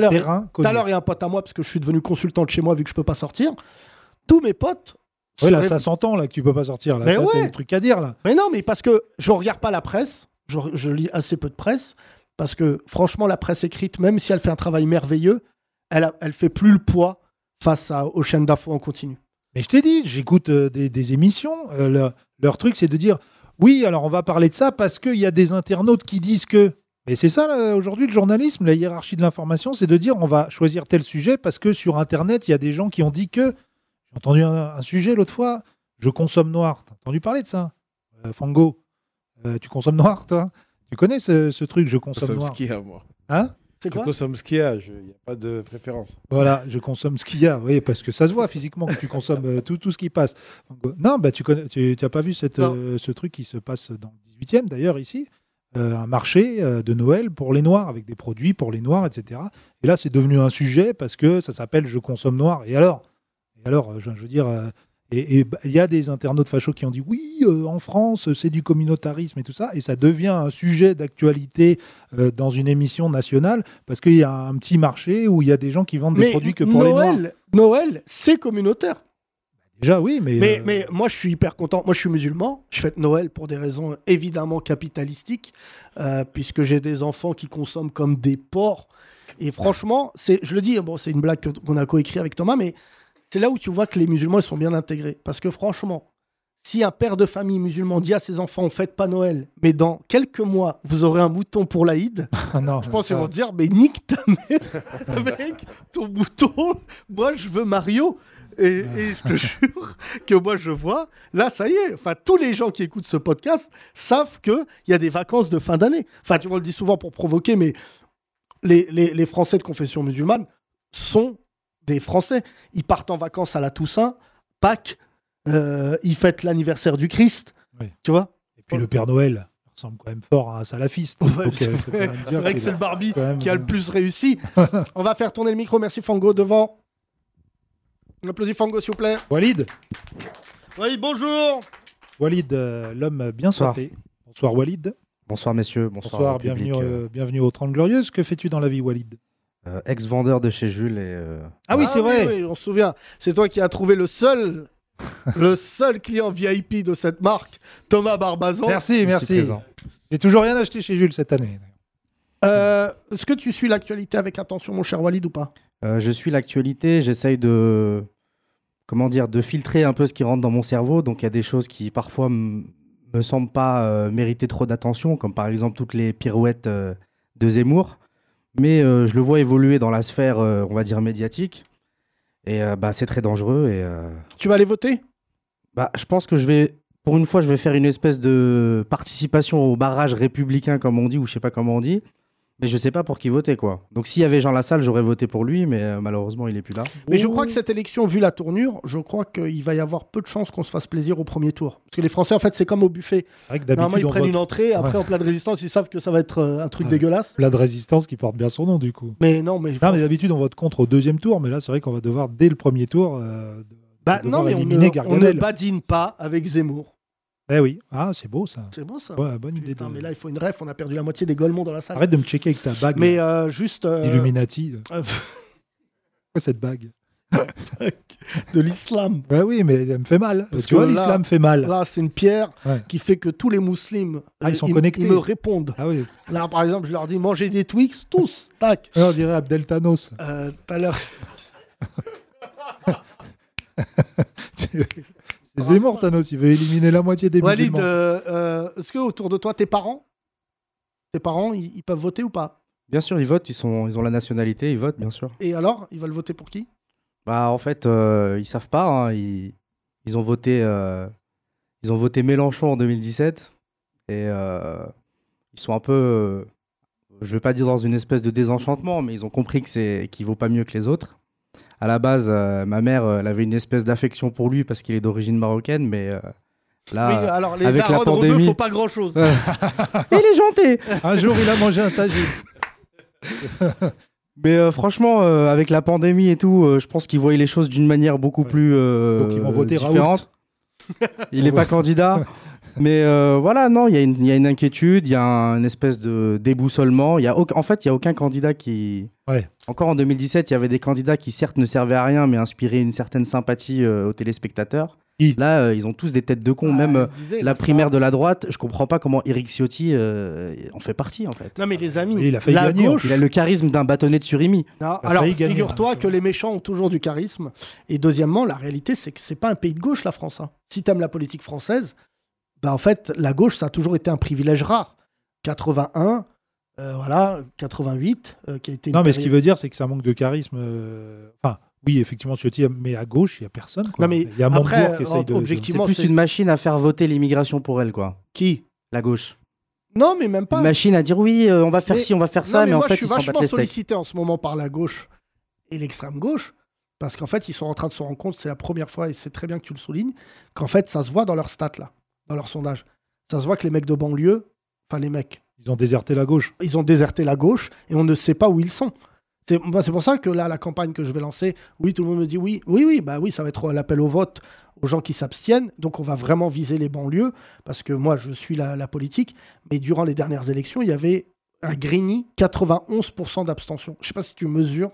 l'heure, il y a un pote à moi, parce que je suis devenu consultant de chez moi, vu que je peux pas sortir. Tous mes potes. Ouais, là, ça s'entend là que tu peux pas sortir. Là, Mais ouais. des trucs à dire là. Mais non, mais parce que je regarde pas la presse, je, lis assez peu de presse, parce que franchement, la presse écrite, même si elle fait un travail merveilleux, elle, a- fait plus le poids face aux chaînes d'infos en continu. Mais je t'ai dit, j'écoute euh, des, émissions. euh, leur, truc, c'est de dire oui, alors on va parler de ça parce qu'il y a des internautes qui disent que. Mais c'est ça, là, aujourd'hui, le journalisme, la hiérarchie de l'information, c'est de dire on va choisir tel sujet parce que sur Internet, il y a des gens qui ont dit que. J'ai entendu un, sujet l'autre fois, je consomme noir. T'as entendu parler de ça Euh, Fango, euh, tu consommes noir, toi Tu connais ce, ce truc, je consomme consomme noir ce qu'il y a, moi. Hein C'est Je quoi consomme ce qu'il y a, il n'y a pas de préférence. Voilà, je consomme ce qu'il y a, oui, parce que ça se voit physiquement que tu consommes euh, tout, tout ce qui passe. Donc, euh, non, bah, tu connais, tu n'as pas vu cette, euh, ce truc qui se passe dans le 18e d'ailleurs ici, euh, un marché euh, de Noël pour les Noirs, avec des produits pour les Noirs, etc. Et là, c'est devenu un sujet parce que ça s'appelle Je consomme noir. Et alors? Et alors, je, je veux dire, euh, et bah, il y a des internautes fachos qui ont dit oui, euh, en France, c'est du communautarisme et tout ça, et ça devient un sujet d'actualité euh, dans une émission nationale parce qu'il y a un petit marché où il y a des gens qui vendent des produits que pour les Noirs. Noël, Noël, c'est communautaire. Déjà, oui, mais. Mais, euh, mais moi, je suis hyper content. Moi, je suis musulman. Je fête Noël pour des raisons évidemment capitalistiques, puisque j'ai des enfants qui consomment comme des porcs. Et franchement, c'est, je le dis, bon, c'est une blague qu'on a coécrit avec Thomas, mais c'est là où tu vois que les musulmans ils sont bien intégrés. Parce que franchement, si un père de famille musulman dit à ses enfants, on fête pas Noël, mais dans quelques mois, vous aurez un mouton pour l'Aïd, ah non, je pense qu'ils vont dire, mais nique ta mère, mec, ton bouton, moi je veux Mario. Et, et je te jure que moi je vois, là ça y est, enfin tous les gens qui écoutent ce podcast savent qu'il y a des vacances de fin d'année. Enfin tu vois, on le dit souvent pour provoquer, mais les, les- les Français de confession musulmane sont des Français. Ils partent en vacances à la Toussaint, Pâques, euh, ils fêtent l'anniversaire du Christ, Oui. tu vois Et puis le Père Noël ressemble quand même fort à un salafiste. Ouais, Donc, c'est euh, C'est vrai que c'est le Barbie même- qui a le plus réussi. On va faire tourner le micro. Merci Fango devant. On applaudit Fango s'il vous plaît. Walid Oui, bonjour. Walid, euh, l'homme bien Bonsoir. santé. Bonsoir Walid. Bonsoir messieurs, bonsoir, Bonsoir, bienvenue, euh, bienvenue aux 30 Glorieuses. Que fais-tu dans la vie, Walid? Euh, ex-vendeur de chez Jules et euh, Ah oui, c'est vrai. oui, on se souvient. C'est toi qui as trouvé le seul, le seul client VIP de cette marque, Thomas Barbazan. Merci, merci. J'ai toujours rien acheté chez Jules cette année. Euh, Est-ce que tu suis l'actualité avec attention, mon cher Walid, ou pas? Euh, je suis l'actualité, j'essaye de comment dire de filtrer un peu ce qui rentre dans mon cerveau. Donc il y a des choses qui parfois me semblent pas euh, mériter trop d'attention, comme par exemple toutes les pirouettes euh, de Zemmour. Mais euh, je le vois évoluer dans la sphère, euh, on va dire médiatique, et euh, bah c'est très dangereux. Et Tu vas aller voter? Bah, je pense que je vais, pour une fois, je vais faire une espèce de participation au barrage républicain, comme on dit, ou je sais pas comment on dit. Mais je sais pas pour qui voter, quoi. Donc s'il y avait Jean Lassalle, j'aurais voté pour lui, mais euh, malheureusement, il est plus là. Mais je crois que cette élection, vu la tournure, je crois qu'il va y avoir peu de chances qu'on se fasse plaisir au premier tour. Parce que les Français, en fait, c'est comme au buffet. C'est vrai que Normalement, d'habitude, ils on prennent vote une entrée, après, Ouais. en plat de résistance, ils savent que ça va être euh, un truc Ouais. dégueulasse. plat de résistance qui porte bien son nom, du coup. Mais non, mais. Non, mais d'habitude, on vote contre au deuxième tour, mais là, c'est vrai qu'on va devoir, dès le premier tour, euh, Bah, non, mais on éliminer ne, on ne Gargamel. badine pas avec Zemmour. Eh oui, ah, c'est beau ça. C'est bon ça. Ouais, bonne idée. De- mais là, il faut une ref. On a perdu la moitié des Golemons dans la salle. Arrête de me checker avec ta bague Mais euh, juste euh, Illuminati. là. euh, Quoi cette bague de l'islam. Ouais, oui, mais elle me fait mal. Parce tu que l'islam fait mal. Là, c'est une pierre Ouais. qui fait que tous les musulmans, Ah, ils sont euh, connectés. me répondent. Ah oui, Là, par exemple, je leur dis mangez des Twix, tous. Tac. On dirait Abdel Thanos. Euh, Tout à l'heure. c'est Zemmour, Thanos. Il veut éliminer la moitié des Walid, musulmans. euh, euh, est-ce que autour de toi, tes parents, tes parents, ils, ils peuvent voter ou pas? Bien sûr, ils votent, ils, sont, ils ont la nationalité, ils votent, bien sûr. Et alors, ils veulent voter pour qui? Bah, en fait, euh, ils savent pas. hein, ils, ils ont voté, euh, ils ont voté Mélenchon en 2017 et euh, ils sont un peu, euh, je vais pas dire dans une espèce de désenchantement, mais ils ont compris que c'est qu'il vaut pas mieux que les autres. À la base, euh, ma mère, euh, elle avait une espèce d'affection pour lui parce qu'il est d'origine marocaine, mais euh, là, Oui, alors les avec la pandémie- faut pas grand-chose. Ouais. il est gentil. Un jour, il a mangé un tagine. Mais euh, franchement, euh, avec la pandémie et tout, euh, je pense qu'ils voyaient les choses d'une manière beaucoup Ouais. plus euh, Donc, ils vont voter Raoult. différente. Il n'est pas candidat. Mais euh, voilà, non, il y, a une- il y a une inquiétude, il y a un- une espèce de déboussolement. Il y a aucun- en fait, il n'y a aucun candidat qui. Ouais. Encore en 2017, il y avait des candidats qui, certes, ne servaient à rien, mais inspiraient une certaine sympathie euh, aux téléspectateurs. Qui? Là, euh, ils ont tous des têtes de con. Ah, Même euh, disais, la ça- primaire de la droite, je comprends pas comment Éric Ciotti euh, en fait partie, en fait. Non, mais les amis, il a failli la gagner, gauche. Il a le charisme d'un bâtonnet de surimi. Alors, figure-toi hein, que les méchants ont toujours du charisme. Et deuxièmement, la réalité, c'est que c'est pas un pays de gauche, la France. hein. Si t'aimes la politique française, bah, en fait, la gauche, ça a toujours été un privilège rare. 81, euh, voilà, 88, euh, qui a été. Non, mais ce qu'il veut dire, c'est que ça manque de charisme. euh, Enfin, oui, effectivement, Ciotti, mais à gauche, il n'y a personne. quoi. Non, mais il y a après, Montebourg qui essaye de. objectif- de- C'est plus c'est- une machine à faire voter l'immigration pour elle, quoi. Qui? La gauche. Non, mais même pas. Une machine à dire oui, euh, on va faire Mais- ci, on va faire Non, ça, mais, en moi, fait, je suis ils vachement sollicité en ce moment par la gauche et l'extrême gauche. Parce qu'en fait, ils sont en train de se rendre compte, c'est la première fois, et c'est très bien que tu le soulignes, qu'en fait, ça se voit dans leurs stats, là, dans leur sondage. Ça se voit que les mecs de banlieue, enfin les mecs, Ils ont déserté la gauche. ils ont déserté la gauche et on ne sait pas où ils sont. C'est pour ça que là, la campagne que je vais lancer, oui, tout le monde me dit oui, oui, oui, bah oui, ça va être l'appel au vote aux gens qui s'abstiennent. Donc on va vraiment viser les banlieues parce que moi, je suis la, la politique. Mais durant les dernières élections, il y avait à Grigny 91% d'abstention. Je sais pas si tu mesures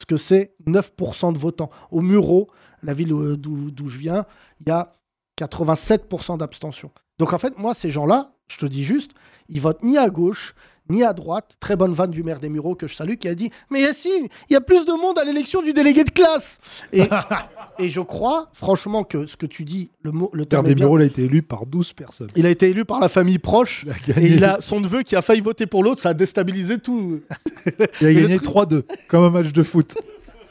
ce que c'est 9% de votants. Au Muro, la ville où- d'où d'où je viens, il y a 87% d'abstention. Donc en fait, moi, ces gens-là, je te dis juste, ils votent ni à gauche, ni à droite. Très bonne vanne du maire des Mureaux que je salue qui a dit Mais Yacine, il y a plus de monde à l'élection du délégué de classe Et, et je crois, franchement, que ce que tu dis, le, mot, le est des. Mureaux, il a été élu par 12 personnes. Il a été élu par la famille proche. Il a Et il a son neveu qui a failli voter pour l'autre, ça a déstabilisé tout. il a gagné truc- 3-2, comme un match de foot.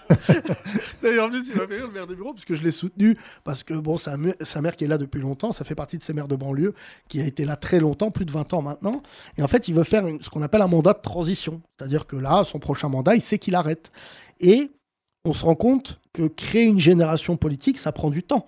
D'ailleurs, en plus, il m'a fait le maire des bureaux parce que je l'ai soutenu. Parce que, bon, sa, sa mère qui est là depuis longtemps, ça fait partie de ces maires de banlieue qui a été là très longtemps, plus de 20 ans maintenant. Et en fait, il veut faire ce qu'on appelle un mandat de transition. C'est-à-dire que là, son prochain mandat, il sait qu'il arrête. Et on se rend compte que créer une génération politique, ça prend du temps.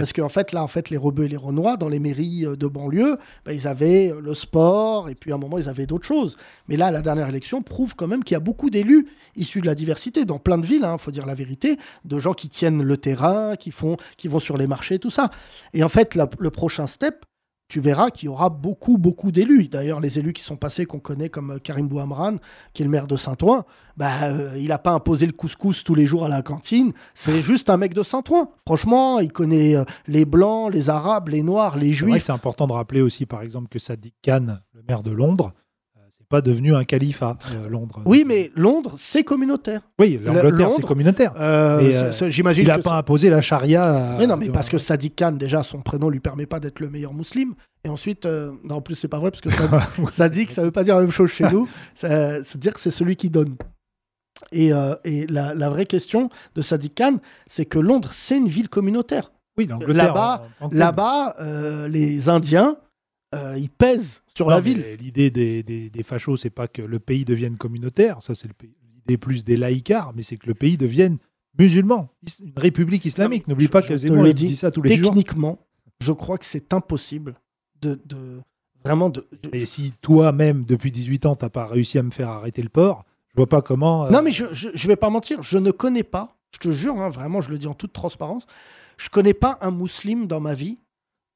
Parce qu'en fait, là, en fait, les Rebeux et les Renois, dans les mairies euh, de banlieue, bah, ils avaient euh, le sport, et puis à un moment, ils avaient d'autres choses. Mais là, la dernière élection prouve quand même qu'il y a beaucoup d'élus issus de la diversité, dans plein de villes, il faut dire la vérité, de gens qui tiennent le terrain, qui, font, qui vont sur les marchés, tout ça. Et en fait, le prochain step, tu verras qu'il y aura beaucoup, beaucoup d'élus. D'ailleurs, les élus qui sont passés, qu'on connaît comme euh, Karim Bouhamran, qui est le maire de Saint-Ouen, bah, euh, il n'a pas imposé le couscous tous les jours à la cantine. C'est juste un mec de Saint-Ouen. Franchement, il connaît euh, les Blancs, les Arabes, les Noirs, les Juifs. c'est important de rappeler aussi, par exemple, que Sadiq Khan, le maire de Londres, pas devenu un califat, euh, Londres. Oui, mais Londres, c'est communautaire. Oui, l'Angleterre, c'est communautaire. Euh, euh, J'imagine Il n'a pas imposé la charia. à- Mais non, mais parce que Sadiq Khan, déjà, son prénom lui permet pas d'être le meilleur musulman. Et ensuite, euh, non, en plus, c'est pas vrai, parce que Sad- Sadiq, ça veut pas dire la même chose chez nous. Ça, c'est dire que c'est celui qui donne. Et, euh, et la, la vraie question de Sadiq Khan, c'est que Londres, c'est une ville communautaire. Oui, l'Angleterre. Là-bas- que telle. Là-bas, euh, les Indiens, euh, ils pèsent sur la Non, ville. L'idée des, des, des fachos, c'est pas que le pays devienne communautaire, ça c'est l'idée plus des laïcars, mais c'est que le pays devienne musulman, is- une république islamique. N'oublie pas je que Zemmour il dit ça tous les jours. Techniquement, je crois que c'est impossible de, de- vraiment de. Et si toi-même, depuis 18 ans, t'as pas réussi à me faire arrêter le port, je vois pas comment. euh, Non, mais je, je, je vais pas mentir, je ne connais pas, je te jure, hein, vraiment, je le dis en toute transparence, je connais pas un musulman dans ma vie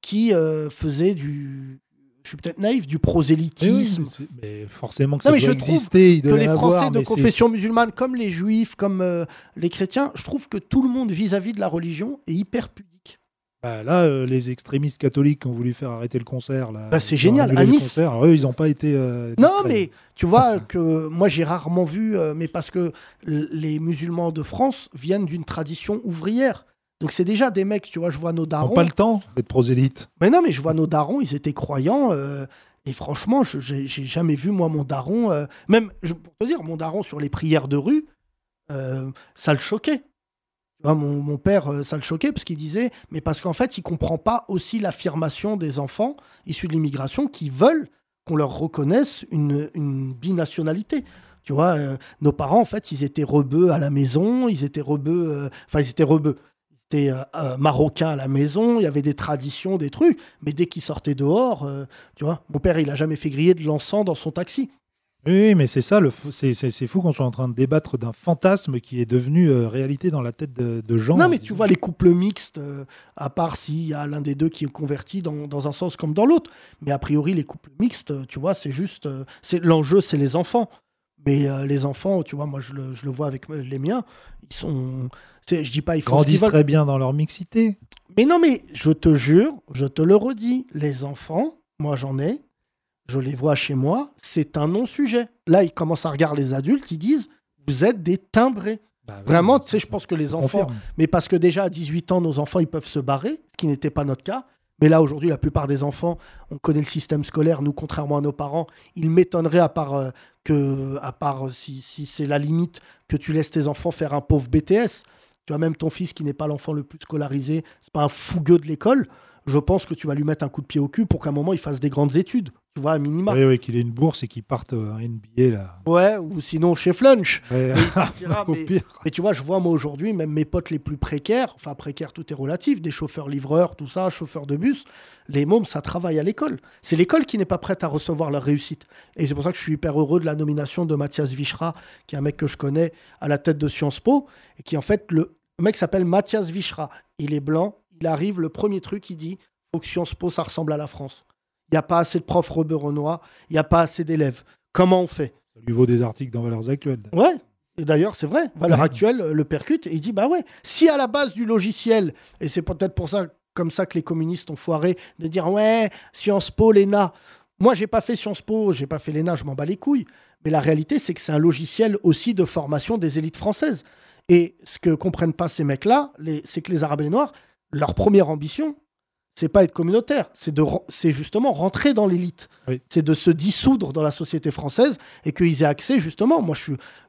qui euh, faisaient du. Je suis peut-être naïf, du Mais oui, prosélytisme. mais forcément que Non, ça mais doit je trouve exister. il que doit les Français avoir, de confession musulmane, comme les Juifs, comme euh, les chrétiens, je trouve que tout le monde vis-à-vis de la religion est hyper pudique. Bah, là, euh, les extrémistes catholiques qui ont voulu faire arrêter le concert, là, Bah, c'est génial. À Nice- concert. Alors, eux, ils n'ont pas été. euh, Non, mais tu vois que moi j'ai rarement vu, mais parce que les musulmans de France viennent d'une tradition ouvrière. Donc c'est déjà des mecs, tu vois, je vois nos Ils n'ont darons. pas le temps d'être prosélytes. Mais non, mais je vois nos darons, ils étaient croyants. euh, et franchement, je- j'ai jamais vu, moi, mon daron. euh, même, je- pour te dire, mon daron sur les prières de rue, euh, ça le choquait. Tu vois, mon, mon père, ça le choquait parce qu'il disait, mais parce qu'en fait, il comprend pas aussi l'affirmation des enfants issus de l'immigration qui veulent qu'on leur reconnaisse une, une binationalité. Tu vois, euh, nos parents, en fait, ils étaient rebeux à la maison, ils étaient rebeux, euh, enfin, ils étaient rebeux. Euh, euh, marocains à la maison, il y avait des traditions, des trucs, mais dès qu'ils sortaient dehors, euh, tu vois, mon père, il a jamais fait griller de l'encens dans son taxi. Oui, mais c'est ça, c'est fou qu'on soit en train de débattre d'un fantasme qui est devenu euh, réalité dans la tête de, de gens. non, mais tu disons. vois, les couples mixtes, euh, à part s'il y a l'un des deux qui est converti dans, dans un sens comme dans l'autre, mais a priori, les couples mixtes, tu vois, c'est juste. euh, c'est L'enjeu, c'est les enfants. Mais euh, les enfants, tu vois, moi, je le, je le vois avec euh, les miens, ils sont. Je dis pas, ils grandissent très bien dans leur mixité. Mais non, mais je te jure, je te le redis, les enfants, moi j'en ai, je les vois chez moi, c'est un non-sujet. Là, ils commencent à regarder les adultes, ils disent, vous êtes des timbrés. Bah oui, Vraiment, tu sais, je pense que les enfants, confirme. mais parce que déjà à 18 ans, nos enfants, ils peuvent se barrer, ce qui n'était pas notre cas. Mais là, aujourd'hui, la plupart des enfants, on connaît le système scolaire. Nous, contrairement à nos parents, il m'étonnerait, à part, euh, que, à part euh, si, si c'est la limite, que tu laisses tes enfants faire un pauvre BTS. Tu vois, même ton fils qui n'est pas l'enfant le plus scolarisé, c'est pas un fougueux de l'école. Je pense que tu vas lui mettre un coup de pied au cul pour qu'à un moment, il fasse des grandes études. Tu vois, à minima. Oui, oui, qu'il ait une bourse et qu'il parte euh, en NBA, là. Ouais, ou sinon chez Flunch. Ouais. Au mais- pire. mais tu vois, je vois moi aujourd'hui, même mes potes les plus précaires, enfin précaires, tout est relatif, des chauffeurs-livreurs, tout ça, chauffeurs de bus, les mômes, ça travaille à l'école. C'est l'école qui n'est pas prête à recevoir leur réussite. Et c'est pour ça que je suis hyper heureux de la nomination de Mathias Vichra, qui est un mec que je connais à la tête de Sciences Po, et qui en fait, le, le mec s'appelle Mathias Vichra. Il est blanc, il arrive, le premier truc, il dit, faut que Sciences Po, ça ressemble à la France. Il n'y a pas assez de profs rebeux renois, il n'y a pas assez d'élèves. Comment on fait? Ça lui vaut des articles dans Valeurs Actuelles. Ouais. Et d'ailleurs, c'est vrai, valeur Ouais. actuelle euh, le percute et il dit bah ouais, si à la base du logiciel, et c'est peut-être pour ça, comme ça que les communistes ont foiré, de dire ouais, Sciences Po, l'ENA. Moi, j'ai pas fait Sciences Po, j'ai pas fait l'ENA, je m'en bats les couilles. Mais la réalité, c'est que c'est un logiciel aussi de formation des élites françaises. Et ce que comprennent pas ces mecs-là, c'est que les Arabes et les Noirs, leur première ambition, c'est pas être communautaire, c'est de, c'est justement rentrer dans l'élite. Oui. C'est de se dissoudre dans la société française et qu'ils aient accès justement. Moi,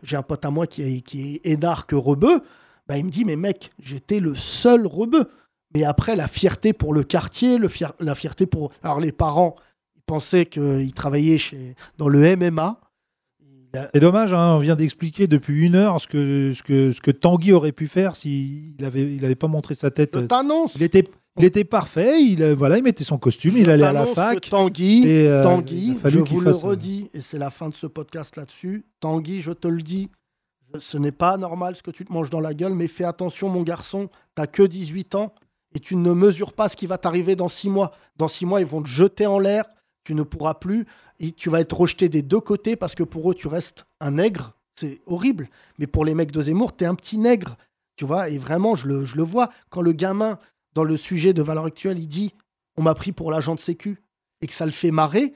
j'ai un pote à moi qui est, qui est énarque rebeu. Bah, il me dit, mais mec, j'étais le seul rebeu. Mais après, la fierté pour le quartier, le fier- la fierté pour. Alors, les parents, ils pensaient qu'ils travaillaient chez, dans le MMA. C'est dommage, hein, on vient d'expliquer depuis une heure ce que, ce que, ce que Tanguy aurait pu faire s'il n'avait il avait pas montré sa tête. Je t'annonce. Il était, il était parfait, il, euh, voilà, il mettait son costume, il allait à la fac. Tanguy, et, euh, Tanguy, je vous le euh, redis, et c'est la fin de ce podcast là-dessus. Tanguy, je te le dis, ce n'est pas normal ce que tu te manges dans la gueule, mais fais attention, mon garçon, t'as que 18 ans et tu ne mesures pas ce qui va t'arriver dans 6 mois. Dans 6 mois, ils vont te jeter en l'air, tu ne pourras plus, et tu vas être rejeté des deux côtés parce que pour eux, tu restes un nègre. C'est horrible. Mais pour les mecs de Zemmour, t'es un petit nègre. Tu vois, et vraiment, je le, je le vois. Quand le gamin, dans le sujet de valeur actuelle, il dit On m'a pris pour l'agent de sécu et que ça le fait marrer,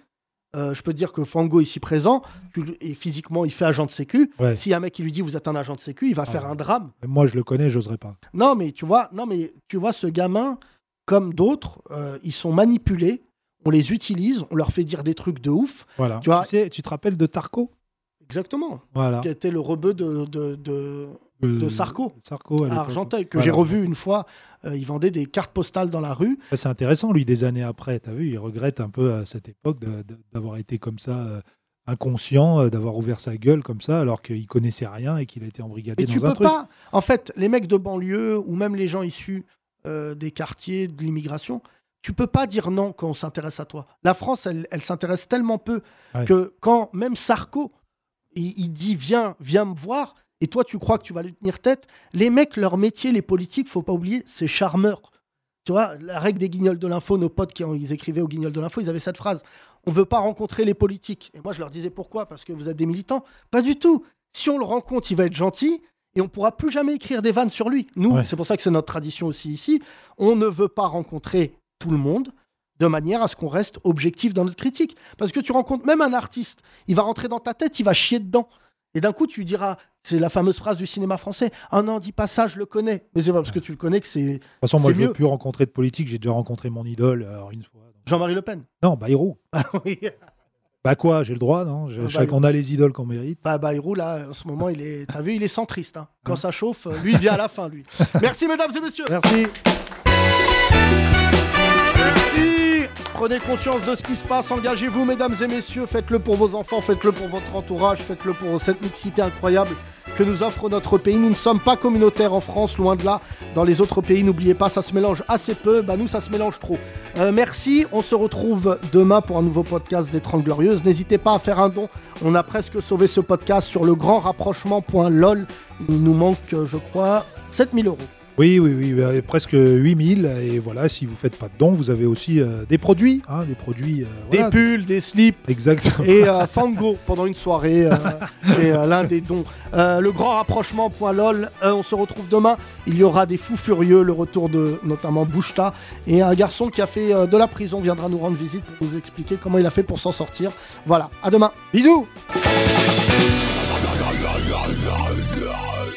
euh, je peux te dire que Fango, ici présent, tu et physiquement, il fait agent de sécu. Ouais. Si un mec qui lui dit Vous êtes un agent de sécu, il va Ah faire ouais. un drame. Moi, je le connais, j'oserais pas. Non, mais tu vois, non, mais tu vois, ce gamin, comme d'autres, euh, ils sont manipulés. On les utilise, on leur fait dire des trucs de ouf. Voilà. Tu vois- sais, tu te rappelles de Tarko? Exactement. Voilà. Qui était le rebeu de, de, de, de Euh, Sarko. Sarko à. Argenteuil, que Voilà. j'ai revu une fois. Euh, il vendait des cartes postales dans la rue. C'est intéressant, lui, des années après. Tu as vu, il regrette un peu à cette époque d'avoir été comme ça, euh, inconscient, euh, d'avoir ouvert sa gueule comme ça, alors qu'il connaissait rien et qu'il a été embrigadé Et dans tu un peux truc. pas. En fait, les mecs de banlieue ou même les gens issus euh, des quartiers de l'immigration, tu peux pas dire non quand on s'intéresse à toi. La France, elle, elle s'intéresse tellement peu Ouais. que quand même Sarko, il, il dit viens, viens me voir, et toi tu crois que tu vas lui tenir tête. Les mecs, leur métier, les politiques, faut pas oublier, c'est charmeur. Tu vois, la règle des guignols de l'info, nos potes qui ils écrivaient aux guignols de l'info, ils avaient cette phrase. On veut pas rencontrer les politiques. Et moi, je leur disais pourquoi? Parce que vous êtes des militants. Pas du tout. Si on le rencontre, il va être gentil et on pourra plus jamais écrire des vannes sur lui. Nous, Ouais. c'est pour ça que c'est notre tradition aussi ici. On ne veut pas rencontrer tout le monde de manière à ce qu'on reste objectif dans notre critique. Parce que tu rencontres même un artiste, il va rentrer dans ta tête, il va chier dedans. Et d'un coup, tu lui diras, c'est la fameuse phrase du cinéma français, ah non, dis pas ça, je le connais. Mais c'est pas parce que tu le connais que c'est De toute façon, moi, je mieux. plus rencontrer de politique. J'ai déjà rencontré mon idole alors une fois. Jean-Marie Le Pen. Non, Bayrou. oui. Bah quoi, j'ai le droit, non? Je- Bah, chaque- On a les idoles qu'on mérite. Bah, Bayrou, là, en ce moment, il est. T'as vu, il est centriste. hein. Quand ça chauffe, lui, il vient à la fin, lui. Merci, mesdames et messieurs. Merci. Prenez conscience de ce qui se passe. Engagez-vous, mesdames et messieurs. Faites-le pour vos enfants, faites-le pour votre entourage, faites-le pour cette mixité incroyable que nous offre notre pays. Nous ne sommes pas communautaires en France, loin de là. Dans les autres pays, n'oubliez pas, ça se mélange assez peu. Bah, nous, ça se mélange trop. Euh, merci. On se retrouve demain pour un nouveau podcast des 30 Glorieuses. N'hésitez pas à faire un don. On a presque sauvé ce podcast sur le grand rapprochement.lol. Il nous manque, je crois, 7000 euros. Oui, oui, oui, euh, presque 8000. Et voilà, si vous faites pas de dons, vous avez aussi euh, des produits. hein, des produits. euh, Des pulls, des slips. Exactement. et euh, Fango pendant une soirée. euh, c'est euh, l'un des dons. Euh, le grand rapprochement.lol. Euh, on se retrouve demain. Il y aura des fous furieux, le retour de notamment Bouchta. Et un garçon qui a fait euh, de la prison viendra nous rendre visite pour nous expliquer comment il a fait pour s'en sortir. Voilà, à demain. Bisous